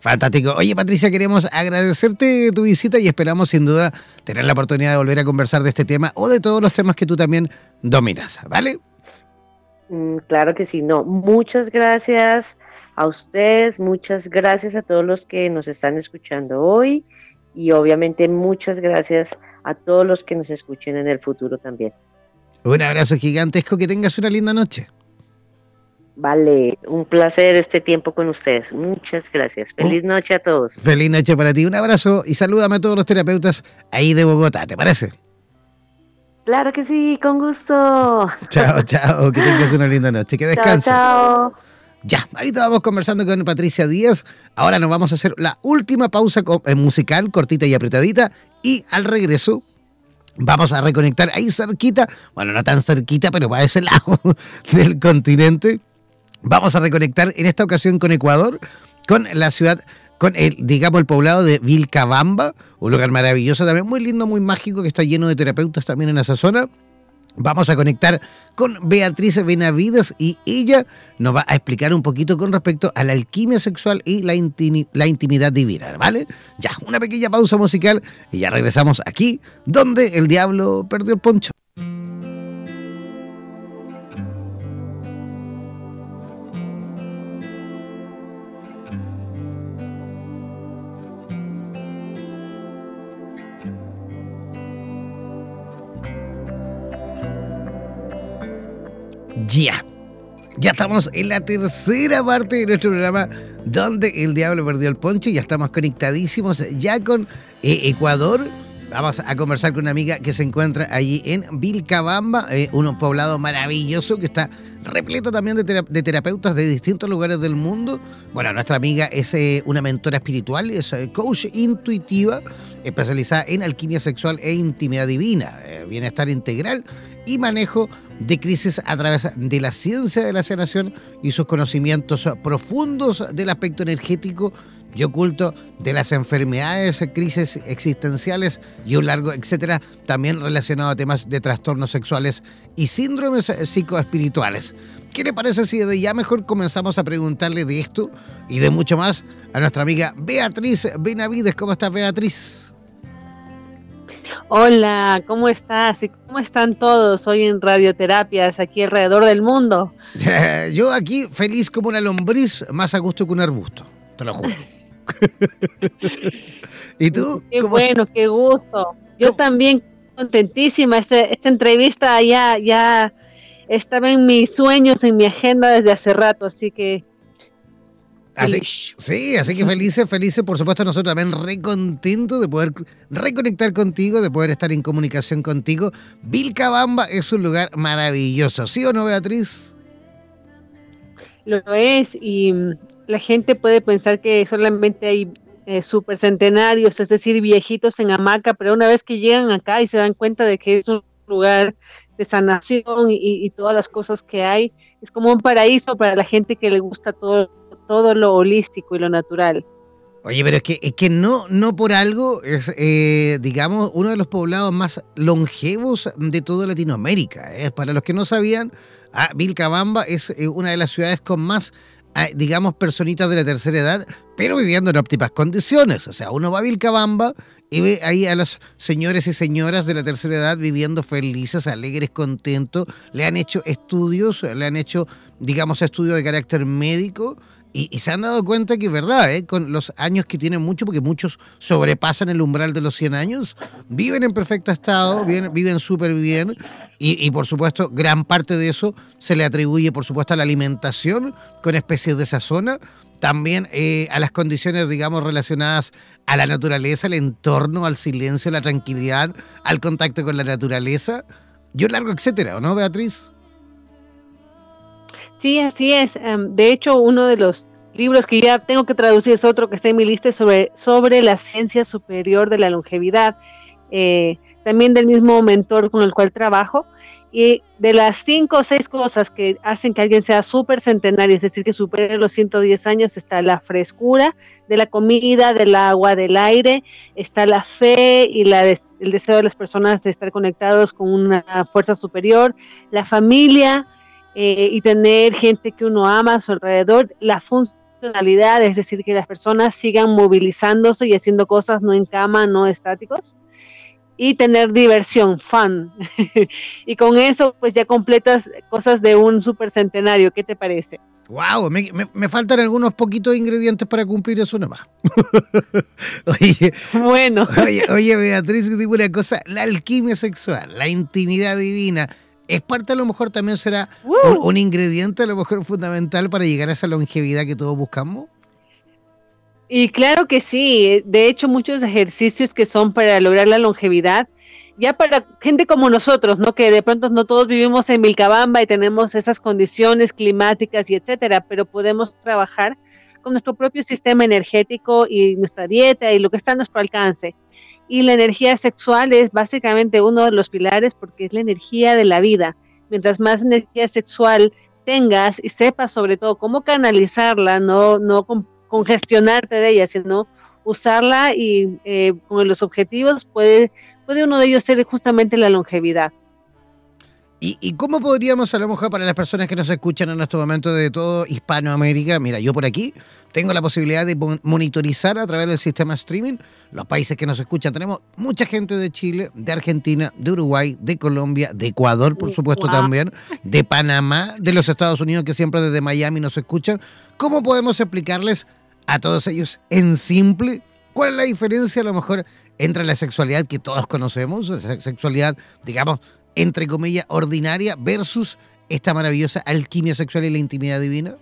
Speaker 2: Fantástico. Oye, Patricia, queremos agradecerte tu visita y esperamos sin duda tener la oportunidad de volver a conversar de este tema o de todos los temas que tú también dominas, ¿vale?
Speaker 4: Mm, claro que sí, no. Muchas gracias a ustedes, muchas gracias a todos los que nos están escuchando hoy y obviamente muchas gracias a todos los que nos escuchen en el futuro también.
Speaker 2: Un abrazo gigantesco, que tengas una linda noche.
Speaker 4: Vale, un placer este tiempo con ustedes. Muchas gracias. Feliz noche a todos.
Speaker 2: Feliz noche para ti. Un abrazo y salúdame a todos los terapeutas ahí de Bogotá, ¿te parece?
Speaker 4: Claro que sí, con gusto.
Speaker 2: Chao, chao, que tengas una linda noche, que descanses.
Speaker 4: Chao,
Speaker 2: Ya, ahí estábamos conversando con Patricia Díaz. Ahora nos vamos a hacer la última pausa eh, musical, cortita y apretadita. Y al regreso vamos a reconectar ahí cerquita, bueno, no tan cerquita, pero para ese lado del continente Vamos a reconectar en esta ocasión con Ecuador, con la ciudad, con el, digamos, el poblado de Vilcabamba, un lugar maravilloso también, muy lindo, muy mágico, que está lleno de terapeutas también en esa zona. Vamos a conectar con Beatriz Benavides y ella nos va a explicar un poquito con respecto a la alquimia sexual y la, la intimidad divina, ¿vale? Ya, una pequeña pausa musical y ya regresamos aquí, donde el diablo perdió el poncho. Ya. Ya estamos en la tercera parte de nuestro programa donde el diablo perdió el poncho. Ya estamos conectadísimos ya con eh, Ecuador. Vamos a conversar con una amiga que se encuentra allí en Vilcabamba, eh, un poblado maravilloso que está repleto también de, terapeutas de distintos lugares del mundo. Bueno, nuestra amiga es eh, una mentora espiritual, es coach intuitiva, especializada en alquimia sexual e intimidad divina, bienestar integral y manejo de crisis a través de la ciencia de la sanación y sus conocimientos profundos del aspecto energético y oculto de las enfermedades, crisis existenciales y un largo etcétera, también relacionado a temas de trastornos sexuales y síndromes psicoespirituales. ¿Qué le parece si de ya mejor comenzamos a preguntarle de esto y de mucho más a nuestra amiga Beatriz Benavides? ¿Cómo estás, Beatriz?
Speaker 5: Hola, ¿cómo estás? ¿Y cómo están todos hoy en radioterapias aquí alrededor del mundo?
Speaker 2: Yo aquí feliz como una lombriz, más a gusto que un arbusto, te lo juro. ¿Y tú?
Speaker 5: Qué bueno, qué gusto. Yo también contentísima. Este, esta entrevista ya, ya estaba en mis sueños, en mi agenda desde hace rato, así que
Speaker 2: sí, así que felices, felices, por supuesto, nosotros también re contentos de poder reconectar contigo, de poder estar en comunicación contigo. Vilcabamba es un lugar maravilloso, ¿sí o no, Beatriz?
Speaker 5: Lo es, y mm, la gente puede pensar que solamente hay eh, supercentenarios, es decir, viejitos en hamaca, pero una vez que llegan acá y se dan cuenta de que es un lugar de sanación y, y todas las cosas que hay, es como un paraíso para la gente que le gusta todo todo lo holístico y lo natural.
Speaker 2: Oye, pero es que, es que no, no por algo es, eh, digamos, uno de los poblados más longevos de toda Latinoamérica. ¿eh? Para los que no sabían, ah, Vilcabamba es eh, una de las ciudades con más, digamos, personitas de la tercera edad, pero viviendo en óptimas condiciones. O sea, uno va a Vilcabamba y ve ahí a los señores y señoras de la tercera edad viviendo felices, alegres, contentos. Le han hecho estudios, le han hecho, digamos, estudios de carácter médico y, se han dado cuenta que es verdad, ¿eh? con los años que tienen mucho, porque muchos sobrepasan el umbral de los 100 años, viven en perfecto estado, viven súper bien, y, por supuesto gran parte de eso se le atribuye por supuesto a la alimentación con especies de esa zona, también eh, a las condiciones, digamos, relacionadas a la naturaleza, al entorno, al silencio, a la tranquilidad, al contacto con la naturaleza, yo largo, etcétera, ¿o no, Beatriz?
Speaker 5: Sí, así es. Em, de hecho, uno de los libros que ya tengo que traducir es otro que está en mi lista sobre, sobre la ciencia superior de la longevidad, eh, también del mismo mentor con el cual trabajo. Y de las cinco o seis cosas que hacen que alguien sea súper centenario, es decir, que supere los 110 años, está la frescura de la comida, del agua, del aire, está la fe y el deseo de las personas de estar conectados con una fuerza superior, la familia eh, y tener gente que uno ama a su alrededor, la funcionalidad, es decir, que las personas sigan movilizándose y haciendo cosas no en cama, no estáticos y tener diversión, fun. y con eso, pues ya completas cosas de un supercentenario. ¿Qué te parece?
Speaker 2: Wow, me, faltan algunos poquitos ingredientes para cumplir eso nomás. oye,
Speaker 5: bueno.
Speaker 2: Oye, oye, Beatriz, digo una cosa, la alquimia sexual, la intimidad divina, es parte a lo mejor también será un, un, ingrediente a lo mejor fundamental para llegar a esa longevidad que todos buscamos.
Speaker 5: Y claro que sí, de hecho muchos ejercicios que son para lograr la longevidad, ya para gente como nosotros, ¿no? Que de pronto no todos vivimos en Vilcabamba y tenemos esas condiciones climáticas y etcétera, pero podemos trabajar con nuestro propio sistema energético y nuestra dieta y lo que está a nuestro alcance. Y la energía sexual es básicamente uno de los pilares porque es la energía de la vida. Mientras más energía sexual tengas y sepas sobre todo cómo canalizarla, no, no congestionarte de ella, sino usarla y eh, con los objetivos puede, puede uno de ellos ser justamente la longevidad.
Speaker 2: ¿Y, cómo podríamos, a lo mejor, para las personas que nos escuchan en este momento de todo Hispanoamérica, mira, yo por aquí tengo la posibilidad de monitorizar a través del sistema streaming los países que nos escuchan. Tenemos mucha gente de Chile, de Argentina, de Uruguay, de Colombia, de Ecuador, por supuesto también, de Panamá, de los Estados Unidos, que siempre desde Miami nos escuchan. ¿Cómo podemos explicarles a todos ellos en simple. ¿Cuál es la diferencia a lo mejor entre la sexualidad que todos conocemos, la sexualidad, digamos, entre comillas, ordinaria, versus esta maravillosa alquimia sexual y la intimidad divina?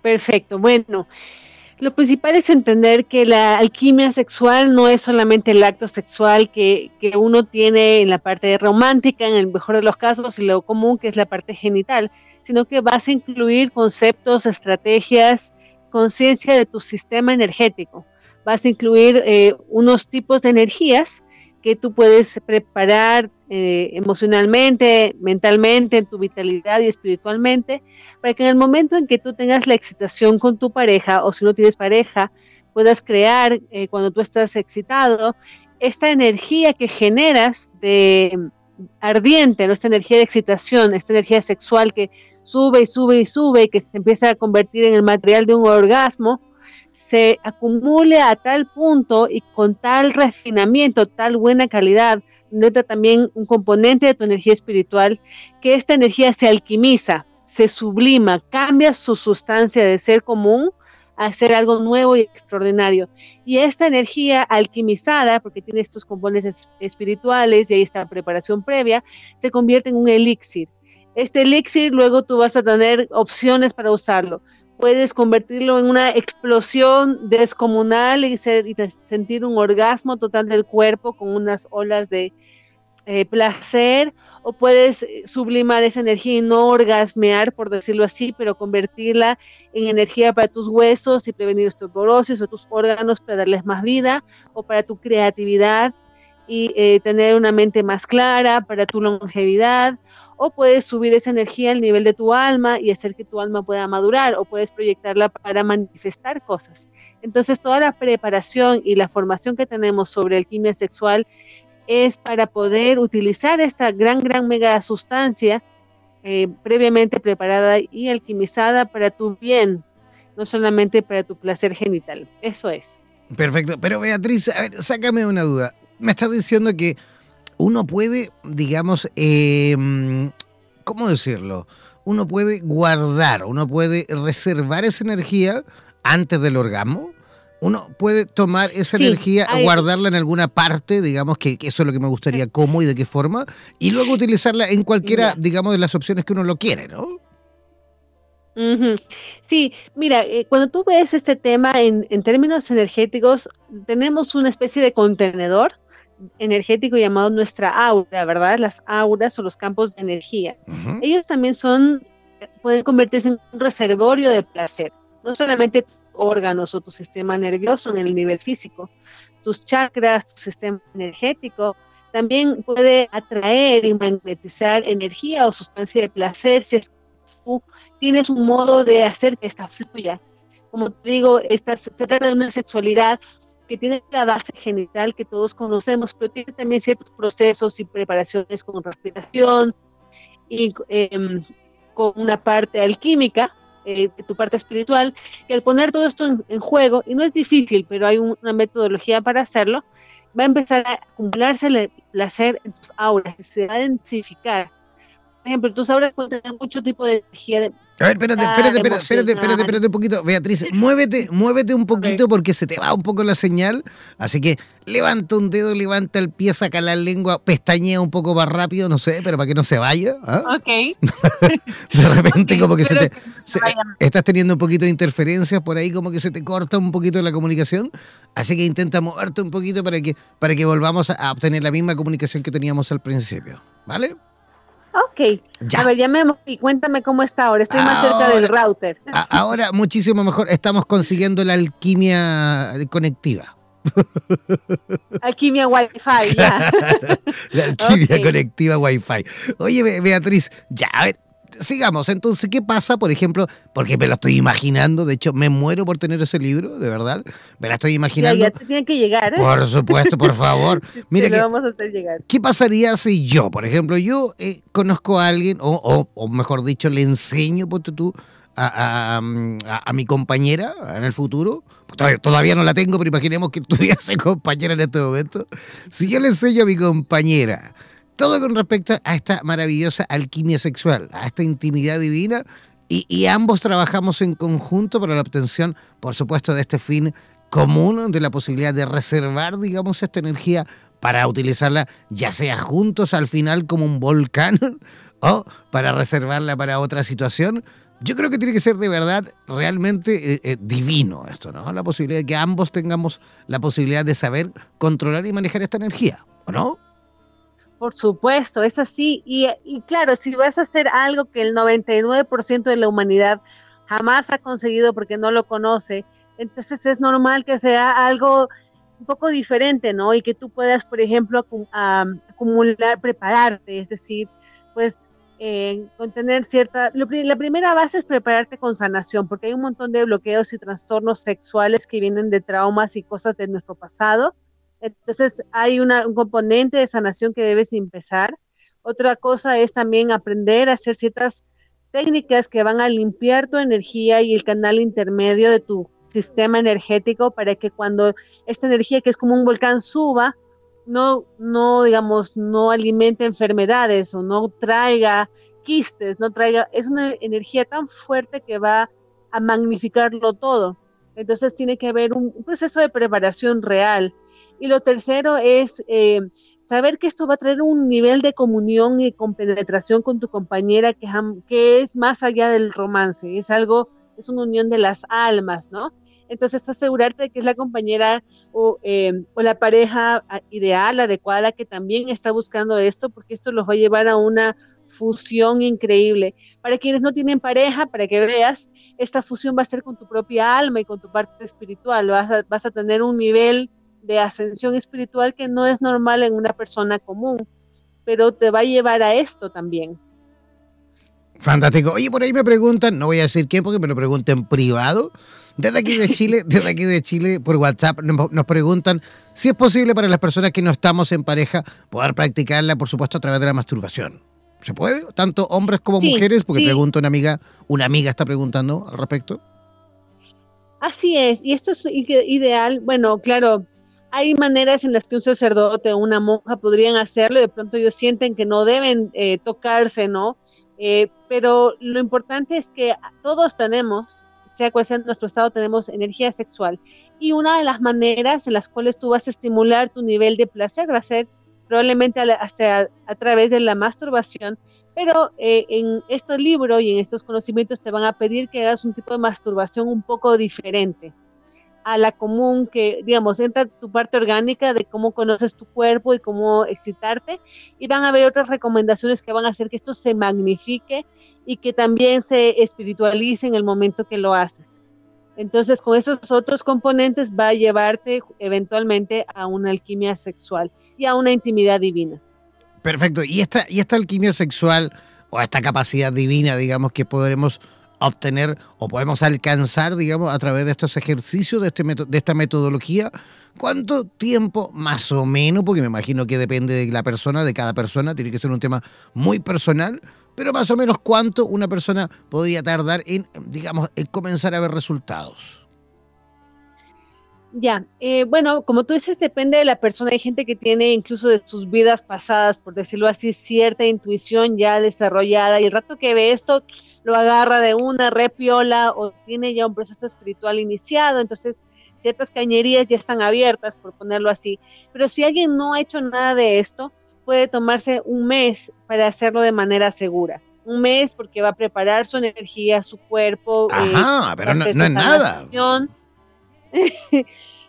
Speaker 5: Perfecto, bueno. Lo principal es entender que la alquimia sexual no es solamente el acto sexual que, que, uno tiene en la parte romántica, en el mejor de los casos, y lo común que es la parte genital, sino que vas a incluir conceptos, estrategias, conciencia de tu sistema energético. Vas a incluir eh, unos tipos de energías que tú puedes preparar eh, emocionalmente, mentalmente, en tu vitalidad y espiritualmente, para que en el momento en que tú tengas la excitación con tu pareja o si no tienes pareja, puedas crear eh, cuando tú estás excitado esta energía que generas de ardiente, ¿no? esta energía de excitación, esta energía sexual que sube y sube y sube y que se empieza a convertir en el material de un orgasmo, se acumule a tal punto y con tal refinamiento, tal buena calidad, nota también un componente de tu energía espiritual, que esta energía se alquimiza, se sublima, cambia su sustancia de ser común a ser algo nuevo y extraordinario. Y esta energía alquimizada, porque tiene estos componentes espirituales y ahí está preparación previa, se convierte en un elixir este elixir luego tú vas a tener opciones para usarlo. Puedes convertirlo en una explosión descomunal y, sentir un orgasmo total del cuerpo con unas olas de eh, placer, o puedes eh, sublimar esa energía y no orgasmear, por decirlo así, pero convertirla en energía para tus huesos y prevenir osteoporosis o tus órganos para darles más vida, o para tu creatividad y eh, tener una mente más clara, para tu longevidad, o puedes subir esa energía al nivel de tu alma y hacer que tu alma pueda madurar, o puedes proyectarla para manifestar cosas. Entonces, toda la preparación y la formación que tenemos sobre alquimia sexual es para poder utilizar esta gran, gran mega sustancia eh, previamente preparada y alquimizada para tu bien, no solamente para tu placer genital. Eso es.
Speaker 2: Perfecto. Pero Beatriz, a ver, sácame una duda. Me estás diciendo que uno puede, digamos, em, ¿cómo decirlo? Uno puede guardar, uno puede reservar esa energía antes del orgasmo. Uno puede tomar esa energía, guardarla en alguna parte, digamos que, eso es lo que me gustaría, cómo y de qué forma, y luego utilizarla en cualquiera, digamos, de las opciones que uno lo quiere, ¿no?
Speaker 5: Sí, mira, eh, cuando tú ves este tema en, en, términos energéticos, tenemos una especie de contenedor energético llamado nuestra aura, ¿verdad? Las auras o los campos de energía. Ellos también son, pueden convertirse en un reservorio de placer, no solamente tus órganos o tu sistema nervioso en el nivel físico, tus chakras, tu sistema energético, también puede atraer y magnetizar energía o sustancia de placer si tú tienes un modo de hacer que esta fluya. Como te digo, esta, se trata de una sexualidad que tiene la base genital que todos conocemos, pero tiene también ciertos procesos y preparaciones con respiración y em, con una parte alquímica, eh, tu parte espiritual, que al poner todo esto en, juego, y no es difícil, pero hay una metodología para hacerlo, va a empezar a acumularse el placer en tus auras, se va a densificar. Ejemplo, tus auras pueden tener mucho tipo de energía de
Speaker 2: a ver, espérate, espérate, espérate, espérate, espérate, espérate un poquito. Beatriz, muévete, muévete un poquito porque se te va un poco la señal. Así que levanta un dedo, levanta el pie, saca la lengua, pestañea un poco más rápido, no sé, pero para que no se vaya.
Speaker 5: ¿ah? Ok.
Speaker 2: de repente como que se te... estás teniendo un poquito de interferencias por ahí, como que se te corta un poquito la comunicación. Así que intenta moverte un poquito para que, para que volvamos a obtener la misma comunicación que teníamos al principio. ¿Vale?
Speaker 5: Ok. A ver, ya me y cuéntame cómo está ahora. Estoy más cerca del router.
Speaker 2: ahora muchísimo mejor. Estamos consiguiendo la alquimia conectiva.
Speaker 5: Alquimia Wi-Fi, ya.
Speaker 2: la alquimia conectiva Wi-Fi. Oye, Beatriz, ya, a ver, sigamos. Entonces, ¿qué pasa, por ejemplo? Porque me lo estoy imaginando. De hecho, me muero por tener ese libro, de verdad. Me la estoy imaginando.
Speaker 5: Ya, te tiene que llegar, ¿eh?
Speaker 2: Por supuesto, por favor.
Speaker 5: Mira, que, vamos a hacer llegar.
Speaker 2: ¿qué pasaría si yo, por ejemplo, yo eh, conozco a alguien, o, o, mejor dicho, le enseño, ponte tú, a, a, mi compañera en el futuro? Todavía, todavía, no la tengo, pero imaginemos que tuviese compañera en este momento. Si yo le enseño a mi compañera todo con respecto a esta maravillosa alquimia sexual, a esta intimidad divina, y, ambos trabajamos en conjunto para la obtención, por supuesto, de este fin común, de la posibilidad de reservar, digamos, esta energía para utilizarla ya sea juntos al final como un volcán o para reservarla para otra situación. Yo creo que tiene que ser de verdad realmente eh, eh, divino esto, ¿no? La posibilidad de que ambos tengamos la posibilidad de saber controlar y manejar esta energía, ¿o no?
Speaker 5: Por supuesto, es así. Y, claro, si vas a hacer algo que el 99% de la humanidad jamás ha conseguido porque no lo conoce, entonces es normal que sea algo un poco diferente, ¿no? Y que tú puedas, por ejemplo, acumular, prepararte, es decir, pues eh, contener cierta... la primera base es prepararte con sanación, porque hay un montón de bloqueos y trastornos sexuales que vienen de traumas y cosas de nuestro pasado entonces hay un componente de sanación que debes empezar. Otra cosa es también aprender a hacer ciertas técnicas que van a limpiar tu energía y el canal intermedio de tu sistema energético para que cuando esta energía que es como un volcán suba, no, no digamos, no alimente enfermedades o no traiga quistes, no traiga, es una energía tan fuerte que va a magnificarlo todo. Entonces tiene que haber un proceso de preparación real y lo tercero es eh, saber que esto va a traer un nivel de comunión y compenetración con tu compañera que, es más allá del romance, es algo, es una unión de las almas, ¿no? Entonces asegurarte de que es la compañera o, eh, o, la pareja ideal, adecuada, que también está buscando esto, porque esto los va a llevar a una fusión increíble. Para quienes no tienen pareja, para que veas, esta fusión va a ser con tu propia alma y con tu parte espiritual. Vas a, vas a tener un nivel de ascensión espiritual que no es normal en una persona común, pero te va a llevar a esto también.
Speaker 2: Fantástico. Oye, por ahí me preguntan, no voy a decir quién porque me lo preguntan en privado. Desde aquí de Chile, desde aquí de Chile, por WhatsApp, nos preguntan si es posible para las personas que no estamos en pareja poder practicarla, por supuesto, a través de la masturbación. ¿Se puede? Tanto hombres como mujeres, porque pregunta una amiga, una amiga está preguntando al respecto.
Speaker 5: Así es, y esto es ideal, bueno, claro, hay maneras en las que un sacerdote o una monja podrían hacerlo, de pronto ellos sienten que no deben eh, tocarse, ¿no? Eh, pero lo importante es que todos tenemos, sea cual sea nuestro estado, tenemos energía sexual. Y una de las maneras en las cuales tú vas a estimular tu nivel de placer va a ser probablemente hasta a, través de la masturbación, pero eh, en estos libros y en estos conocimientos te van a pedir que hagas un tipo de masturbación un poco diferente a la común que, digamos, entra tu parte orgánica de cómo conoces tu cuerpo y cómo excitarte y van a haber otras recomendaciones que van a hacer que esto se magnifique y que también se espiritualice en el momento que lo haces. Entonces, con estos otros componentes va a llevarte eventualmente a una alquimia sexual. y a una intimidad divina.
Speaker 2: Perfecto. ¿Y esta, y esta alquimia sexual o esta capacidad divina, digamos, que podremos obtener o podemos alcanzar, digamos, a través de estos ejercicios, de, este de esta metodología? ¿Cuánto tiempo más o menos? Porque me imagino que depende de la persona, de cada persona, tiene que ser un tema muy personal, pero más o menos cuánto una persona podría tardar en, digamos, en comenzar a ver resultados.
Speaker 5: Ya, eh, bueno, como tú dices, depende de la persona. Hay gente que tiene incluso de sus vidas pasadas, por decirlo así, cierta intuición ya desarrollada y el rato que ve esto lo agarra de una repiola o tiene ya un proceso espiritual iniciado, entonces ciertas cañerías ya están abiertas, por ponerlo así. Pero si alguien no ha hecho nada de esto, puede tomarse un mes para hacerlo de manera segura. Un mes porque va a preparar su energía, su cuerpo.
Speaker 2: Eh, Ajá, pero no, no es nada.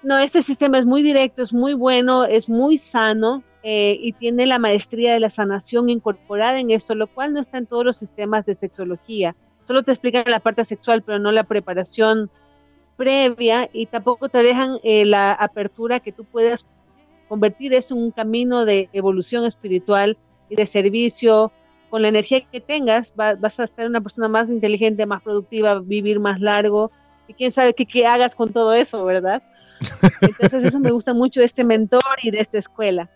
Speaker 5: no, este sistema es muy directo, es muy bueno, es muy sano eh, y tiene la maestría de la sanación incorporada en esto, lo cual no está en todos los sistemas de sexología. Solo te explican la parte sexual, pero no la preparación previa y tampoco te dejan eh, la apertura que tú puedas convertir esto en un camino de evolución espiritual y de servicio. Con la energía que tengas, vas a ser una persona más inteligente, más productiva, vivir más largo y quién sabe qué, hagas con todo eso, ¿verdad? Entonces eso me gusta mucho de este mentor y de esta escuela.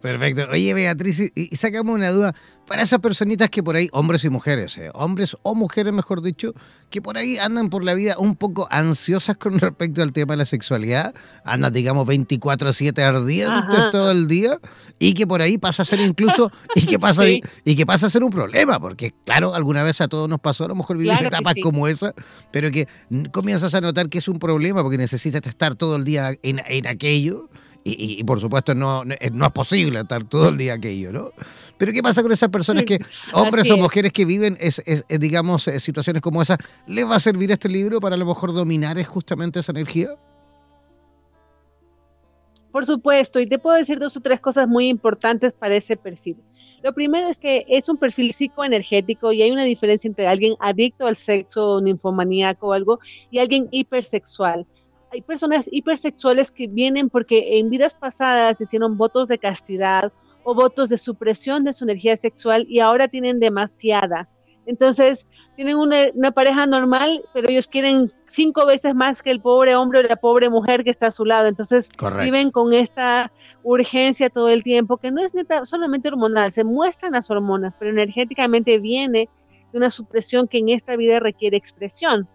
Speaker 2: Perfecto. Oye, Beatriz, y, sacamos una duda. Para esas personitas que por ahí, hombres y mujeres, eh, hombres o mujeres, mejor dicho, que por ahí andan por la vida un poco ansiosas con respecto al tema de la sexualidad, andan, digamos, 24-7 ardientes todo el día, y que por ahí pasa a ser incluso, y que pasa, y, que pasa a ser un problema, porque claro, alguna vez a todos nos pasó, a lo mejor vivir etapas como esa, pero que comienzas a notar que es un problema porque necesitas estar todo el día en, en aquello y, por supuesto no, no, es posible estar todo el día aquello, ¿no? Pero ¿qué pasa con esas personas que, hombres o mujeres que viven, es, digamos, eh, situaciones como esas? ¿Les va a servir este libro para a lo mejor dominar justamente esa energía?
Speaker 5: Por supuesto, y te puedo decir dos o tres cosas muy importantes para ese perfil. Lo primero es que es un perfil psicoenergético y hay una diferencia entre alguien adicto al sexo, ninfomaníaco o algo, y alguien hipersexual hay personas hipersexuales que vienen porque en vidas pasadas hicieron votos de castidad o votos de supresión de su energía sexual y ahora tienen demasiada. Entonces, tienen una, pareja normal, pero ellos quieren cinco veces más que el pobre hombre o la pobre mujer que está a su lado. Entonces, viven con esta urgencia todo el tiempo, que no es neta, solamente hormonal, se muestran las hormonas, pero energéticamente viene de una supresión que en esta vida requiere expresión.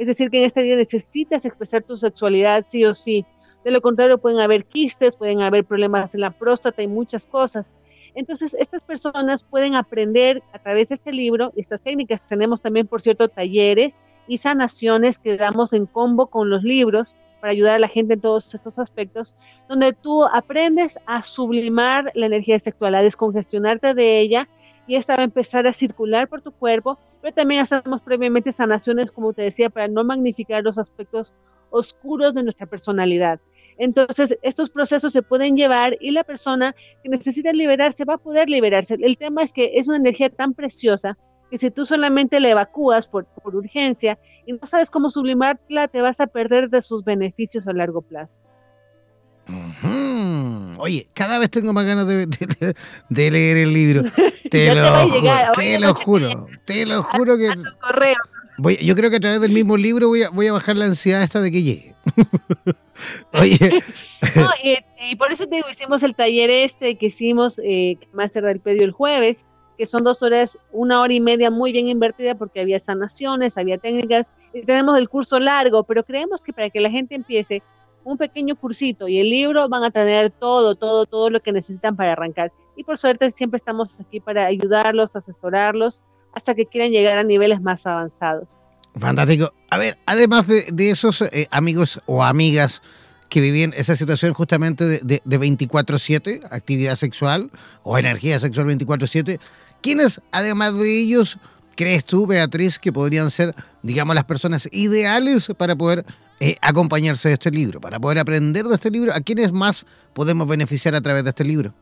Speaker 5: Es decir, que en esta vida necesitas expresar tu sexualidad sí o sí. De lo contrario, pueden haber quistes, pueden haber problemas en la próstata y muchas cosas. Entonces, estas personas pueden aprender a través de este libro, estas técnicas. Tenemos también, por cierto, talleres y sanaciones que damos en combo con los libros para ayudar a la gente en todos estos aspectos, donde tú aprendes a sublimar la energía sexual, a descongestionarte de ella y esta va a empezar a circular por tu cuerpo pero también hacemos previamente sanaciones, como te decía, para no magnificar los aspectos oscuros de nuestra personalidad. Entonces, estos procesos se pueden llevar y la persona que necesita liberarse va a poder liberarse. El tema es que es una energía tan preciosa que si tú solamente la evacúas por, por urgencia y no sabes cómo sublimarla, te vas a perder de sus beneficios a largo plazo.
Speaker 2: Oye, cada vez tengo más ganas de, leer el libro. Te, lo, juro, te lo juro, te lo juro que... Voy, yo creo que a través del mismo libro voy a, voy a bajar la ansiedad esta de que llegue.
Speaker 5: Oye. y, por eso te hicimos el taller este que hicimos, eh, Master del Pedio el jueves, que son dos horas, una hora y media muy bien invertida porque había sanaciones, había técnicas, y tenemos el curso largo, pero creemos que para que la gente empiece un pequeño cursito y el libro van a tener todo, todo, todo lo que necesitan para arrancar. Y por suerte siempre estamos aquí para ayudarlos, asesorarlos, hasta que quieran llegar a niveles más avanzados.
Speaker 2: Fantástico. A ver, además de, esos eh, amigos o amigas que vivían esa situación justamente de, de, de 24/7, actividad sexual o energía sexual 24/7, ¿quiénes además de ellos crees tú, Beatriz, que podrían ser, digamos, las personas ideales para poder eh, acompañarse de este libro, para poder aprender de este libro? ¿A quiénes más podemos beneficiar a través de este libro?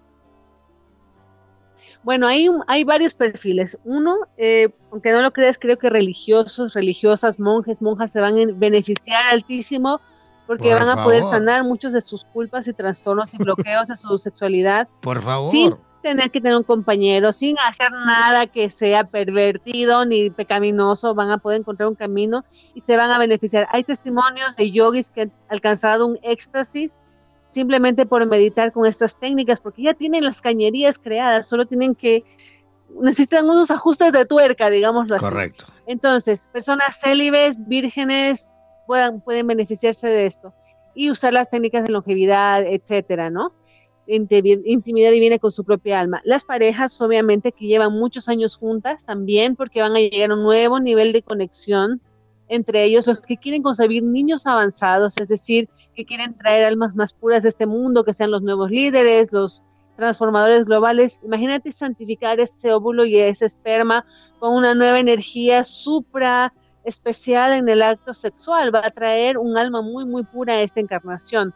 Speaker 5: Bueno, hay, hay varios perfiles. Uno, eh, aunque no lo creas, creo que religiosos, religiosas, monjes, monjas se van a beneficiar altísimo porque
Speaker 2: Por
Speaker 5: van a poder sanar muchos de sus culpas y trastornos y bloqueos de su sexualidad
Speaker 2: Por favor.
Speaker 5: sin tener que tener un compañero, sin hacer nada que sea pervertido ni pecaminoso, van a poder encontrar un camino y se van a beneficiar. Hay testimonios de yogis que han alcanzado un éxtasis simplemente por meditar con estas técnicas, porque ya tienen las cañerías creadas, solo tienen que, necesitan unos ajustes de tuerca, digámoslo así.
Speaker 2: Correcto.
Speaker 5: Entonces, personas célibes, vírgenes, puedan, pueden beneficiarse de esto y usar las técnicas de longevidad, etcétera, ¿no? Inti- Intimidad divina con su propia alma. Las parejas, obviamente, que llevan muchos años juntas, también porque van a llegar a un nuevo nivel de conexión entre ellos, los que quieren concebir niños avanzados, es decir, que quieren traer almas más puras de este mundo, que sean los nuevos líderes, los transformadores globales. Imagínate santificar ese óvulo y ese esperma con una nueva energía supra especial en el acto sexual. Va a traer un alma muy, muy pura a esta encarnación.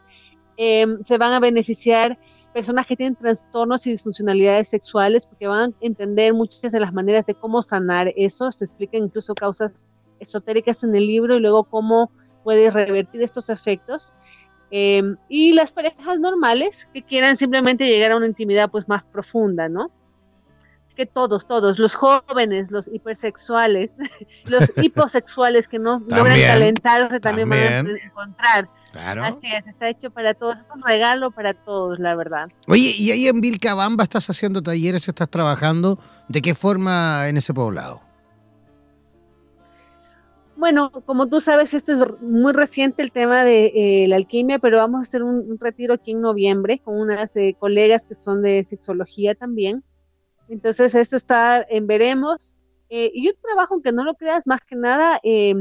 Speaker 5: Eh, se van a beneficiar personas que tienen trastornos y disfuncionalidades sexuales porque van a entender muchas de las maneras de cómo sanar eso. Se explican incluso causas esotéricas en el libro y luego cómo puedes revertir estos efectos. Eh, y las parejas normales que quieran simplemente llegar a una intimidad pues más profunda, ¿no? que todos, todos, los jóvenes, los hipersexuales, los hiposexuales que no logran calentarse también, van
Speaker 2: también.
Speaker 5: a encontrar.
Speaker 2: Claro.
Speaker 5: Así es, está hecho para todos, es un regalo para todos, la verdad.
Speaker 2: Oye, ¿y ahí en Vilcabamba estás haciendo talleres, estás trabajando? ¿De qué forma en ese poblado?
Speaker 5: Bueno, como tú sabes, esto es muy reciente el tema de eh, la alquimia, pero vamos a hacer un, un retiro aquí en noviembre con unas eh, colegas que son de sexología también. Entonces, esto está en veremos. Eh, y yo trabajo, aunque no lo creas, más que nada eh,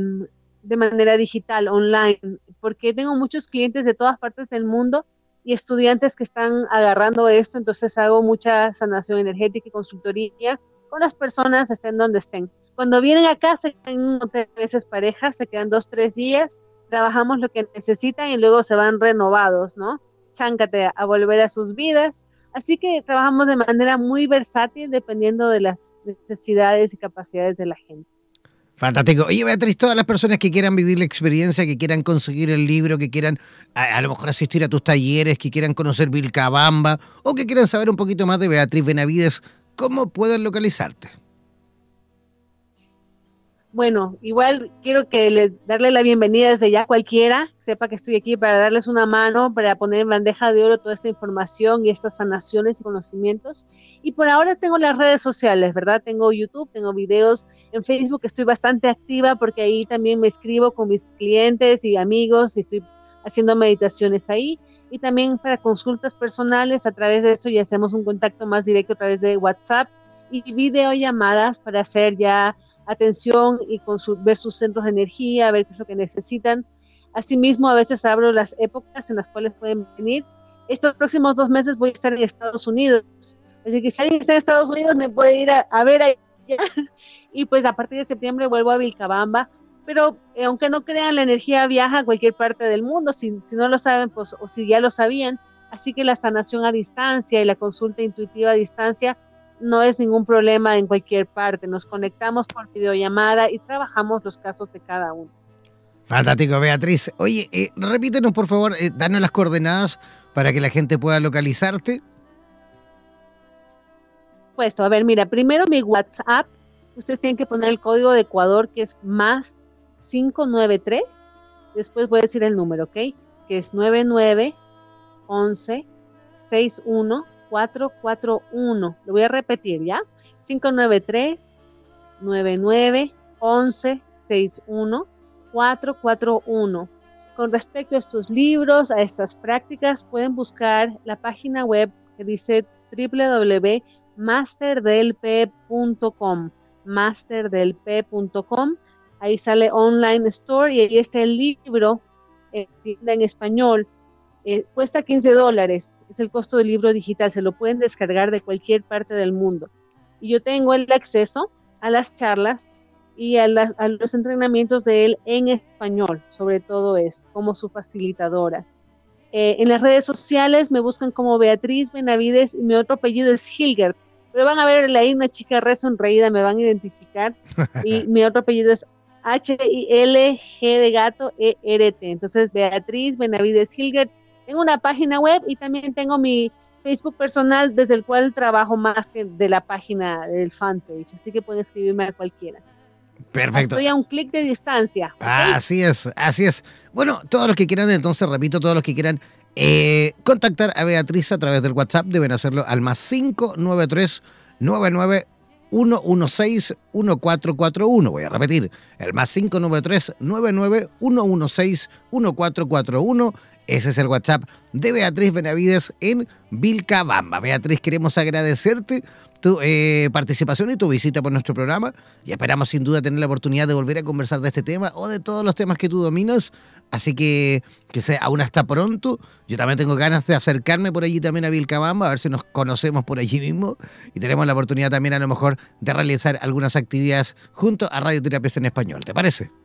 Speaker 5: de manera digital, online, porque tengo muchos clientes de todas partes del mundo y estudiantes que están agarrando esto, entonces hago mucha sanación energética y consultoría con las personas estén donde estén. Cuando vienen acá, se quedan a veces parejas, se quedan dos, tres días, trabajamos lo que necesitan y luego se van renovados, ¿no? Cháncate a volver a sus vidas. Así que trabajamos de manera muy versátil dependiendo de las necesidades y capacidades de la gente.
Speaker 2: Fantástico. Oye, Beatriz, todas las personas que quieran vivir la experiencia, que quieran conseguir el libro, que quieran a, a lo mejor asistir a tus talleres, que quieran conocer Vilcabamba o que quieran saber un poquito más de Beatriz Benavides, ¿cómo pueden localizarte?
Speaker 5: Bueno, igual quiero que le, darle la bienvenida desde ya cualquiera, sepa que estoy aquí para darles una mano, para poner en bandeja de oro toda esta información y estas sanaciones y conocimientos. Y por ahora tengo las redes sociales, ¿verdad? Tengo YouTube, tengo videos en Facebook, estoy bastante activa porque ahí también me escribo con mis clientes y amigos y estoy haciendo meditaciones ahí. Y también para consultas personales, a través de eso ya hacemos un contacto más directo a través de WhatsApp y videollamadas para hacer ya atención y con ver sus centros de energía, ver qué es lo que necesitan. Asimismo, a veces abro las épocas en las cuales pueden venir. Estos próximos dos meses voy a estar en Estados Unidos. Así que si alguien está en Estados Unidos me puede ir a, a ver allá. Y pues a partir de septiembre vuelvo a Vilcabamba. Pero eh, aunque no crean, la energía viaja a cualquier parte del mundo. Si, si no lo saben, pues, o si ya lo sabían. Así que la sanación a distancia y la consulta intuitiva a distancia no es ningún problema en cualquier parte. Nos conectamos por videollamada y trabajamos los casos de cada uno.
Speaker 2: Fantástico, Beatriz. Oye, eh, repítenos por favor, eh, danos las coordenadas para que la gente pueda localizarte.
Speaker 5: Puesto, a ver, mira, primero mi WhatsApp, ustedes tienen que poner el código de Ecuador que es más 593, después voy a decir el número, ¿ok? Que es 99 11 61 441. Lo voy a repetir, ¿ya? 593 99 11 61 441. Con respecto a estos libros, a estas prácticas, pueden buscar la página web que dice www.masterdelp.com masterdelp.com ahí sale online store y ahí está el libro eh, en español eh, cuesta 15 dólares es el costo del libro digital, se lo pueden descargar de cualquier parte del mundo. Y yo tengo el acceso a las charlas y a, las, a, los entrenamientos de él en español, sobre todo esto, como su facilitadora. Eh, en las redes sociales me buscan como Beatriz Benavides y mi otro apellido es Hilgert. Pero van a ver ahí una chica re sonreída, me van a identificar. Y mi otro apellido es H-I-L-G de gato E-R-T. Entonces, Beatriz Benavides Hilgert. Tengo una página web y también tengo mi Facebook personal desde el cual trabajo más que de la página del fanpage. Así que pueden escribirme a cualquiera.
Speaker 2: Perfecto.
Speaker 5: Estoy a un clic de distancia.
Speaker 2: Así es, así es. Bueno, todos los que quieran, entonces repito, todos los que quieran eh, contactar a Beatriz a través del WhatsApp deben hacerlo al más 593 99 116 1441. Voy a repetir, el más 593 99 116 1441. Ese es el WhatsApp de Beatriz Benavides en Vilcabamba. Beatriz, queremos agradecerte tu eh, participación y tu visita por nuestro programa y esperamos sin duda tener la oportunidad de volver a conversar de este tema o de todos los temas que tú dominas. Así que que sea aún hasta pronto. Yo también tengo ganas de acercarme por allí también a Vilcabamba, a ver si nos conocemos por allí mismo y tenemos la oportunidad también a lo mejor de realizar algunas actividades junto a Radioterapias en Español. ¿Te parece?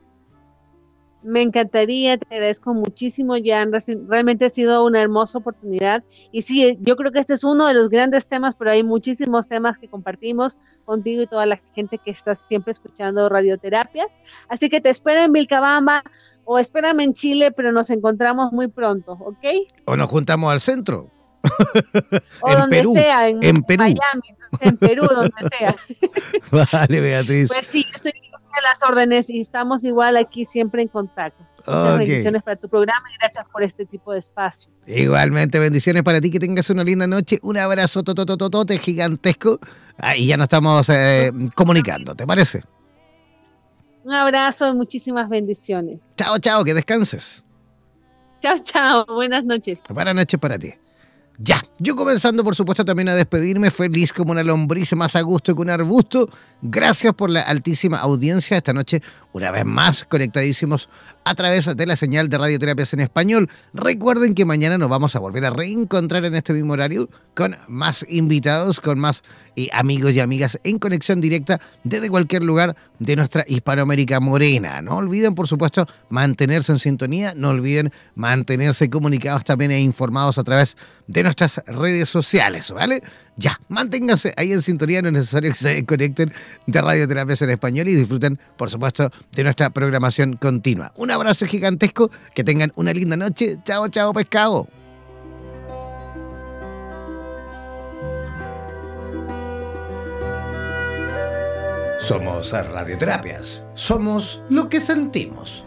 Speaker 5: Me encantaría, te agradezco muchísimo, Jan. Realmente ha sido una hermosa oportunidad. Y sí, yo creo que este es uno de los grandes temas, pero hay muchísimos temas que compartimos contigo y toda la gente que está siempre escuchando radioterapias. Así que te espero en Vilcabamba o espérame en Chile, pero nos encontramos muy pronto, ¿ok?
Speaker 2: O nos juntamos al centro.
Speaker 5: o donde sea, en, Miami, en Perú, donde sea.
Speaker 2: vale, Beatriz.
Speaker 5: Pues sí, yo estoy las órdenes y estamos igual aquí siempre en contacto. Muchas bendiciones para tu programa y gracias por este tipo de espacios.
Speaker 2: Igualmente, bendiciones para ti, que tengas una linda noche, un abrazo totototote gigantesco y ya nos estamos eh, comunicando, ¿te parece?
Speaker 5: Un abrazo, muchísimas bendiciones.
Speaker 2: Chao, chao, que descanses.
Speaker 5: Chao, chao, buenas noches.
Speaker 2: Buenas noches para ti. Ya, yo comenzando por supuesto también a despedirme, feliz como una lombriz, más a gusto que un arbusto. Gracias por la altísima audiencia esta noche, una vez más conectadísimos a través de la señal de Radioterapias en Español. Recuerden que mañana nos vamos a volver a reencontrar en este mismo horario con más invitados, con más y amigos y amigas en conexión directa desde cualquier lugar de nuestra Hispanoamérica morena. No olviden, por supuesto, mantenerse en sintonía, no olviden mantenerse comunicados también e informados a través de nuestras redes sociales, ¿vale? Ya, manténganse ahí en sintonía, no es necesario que se desconecten de Radioterapias en Español y disfruten, por supuesto, de nuestra programación continua. Un abrazo gigantesco, que tengan una linda noche. Chao, chao, pescado. Somos Radioterapias. Somos lo que sentimos.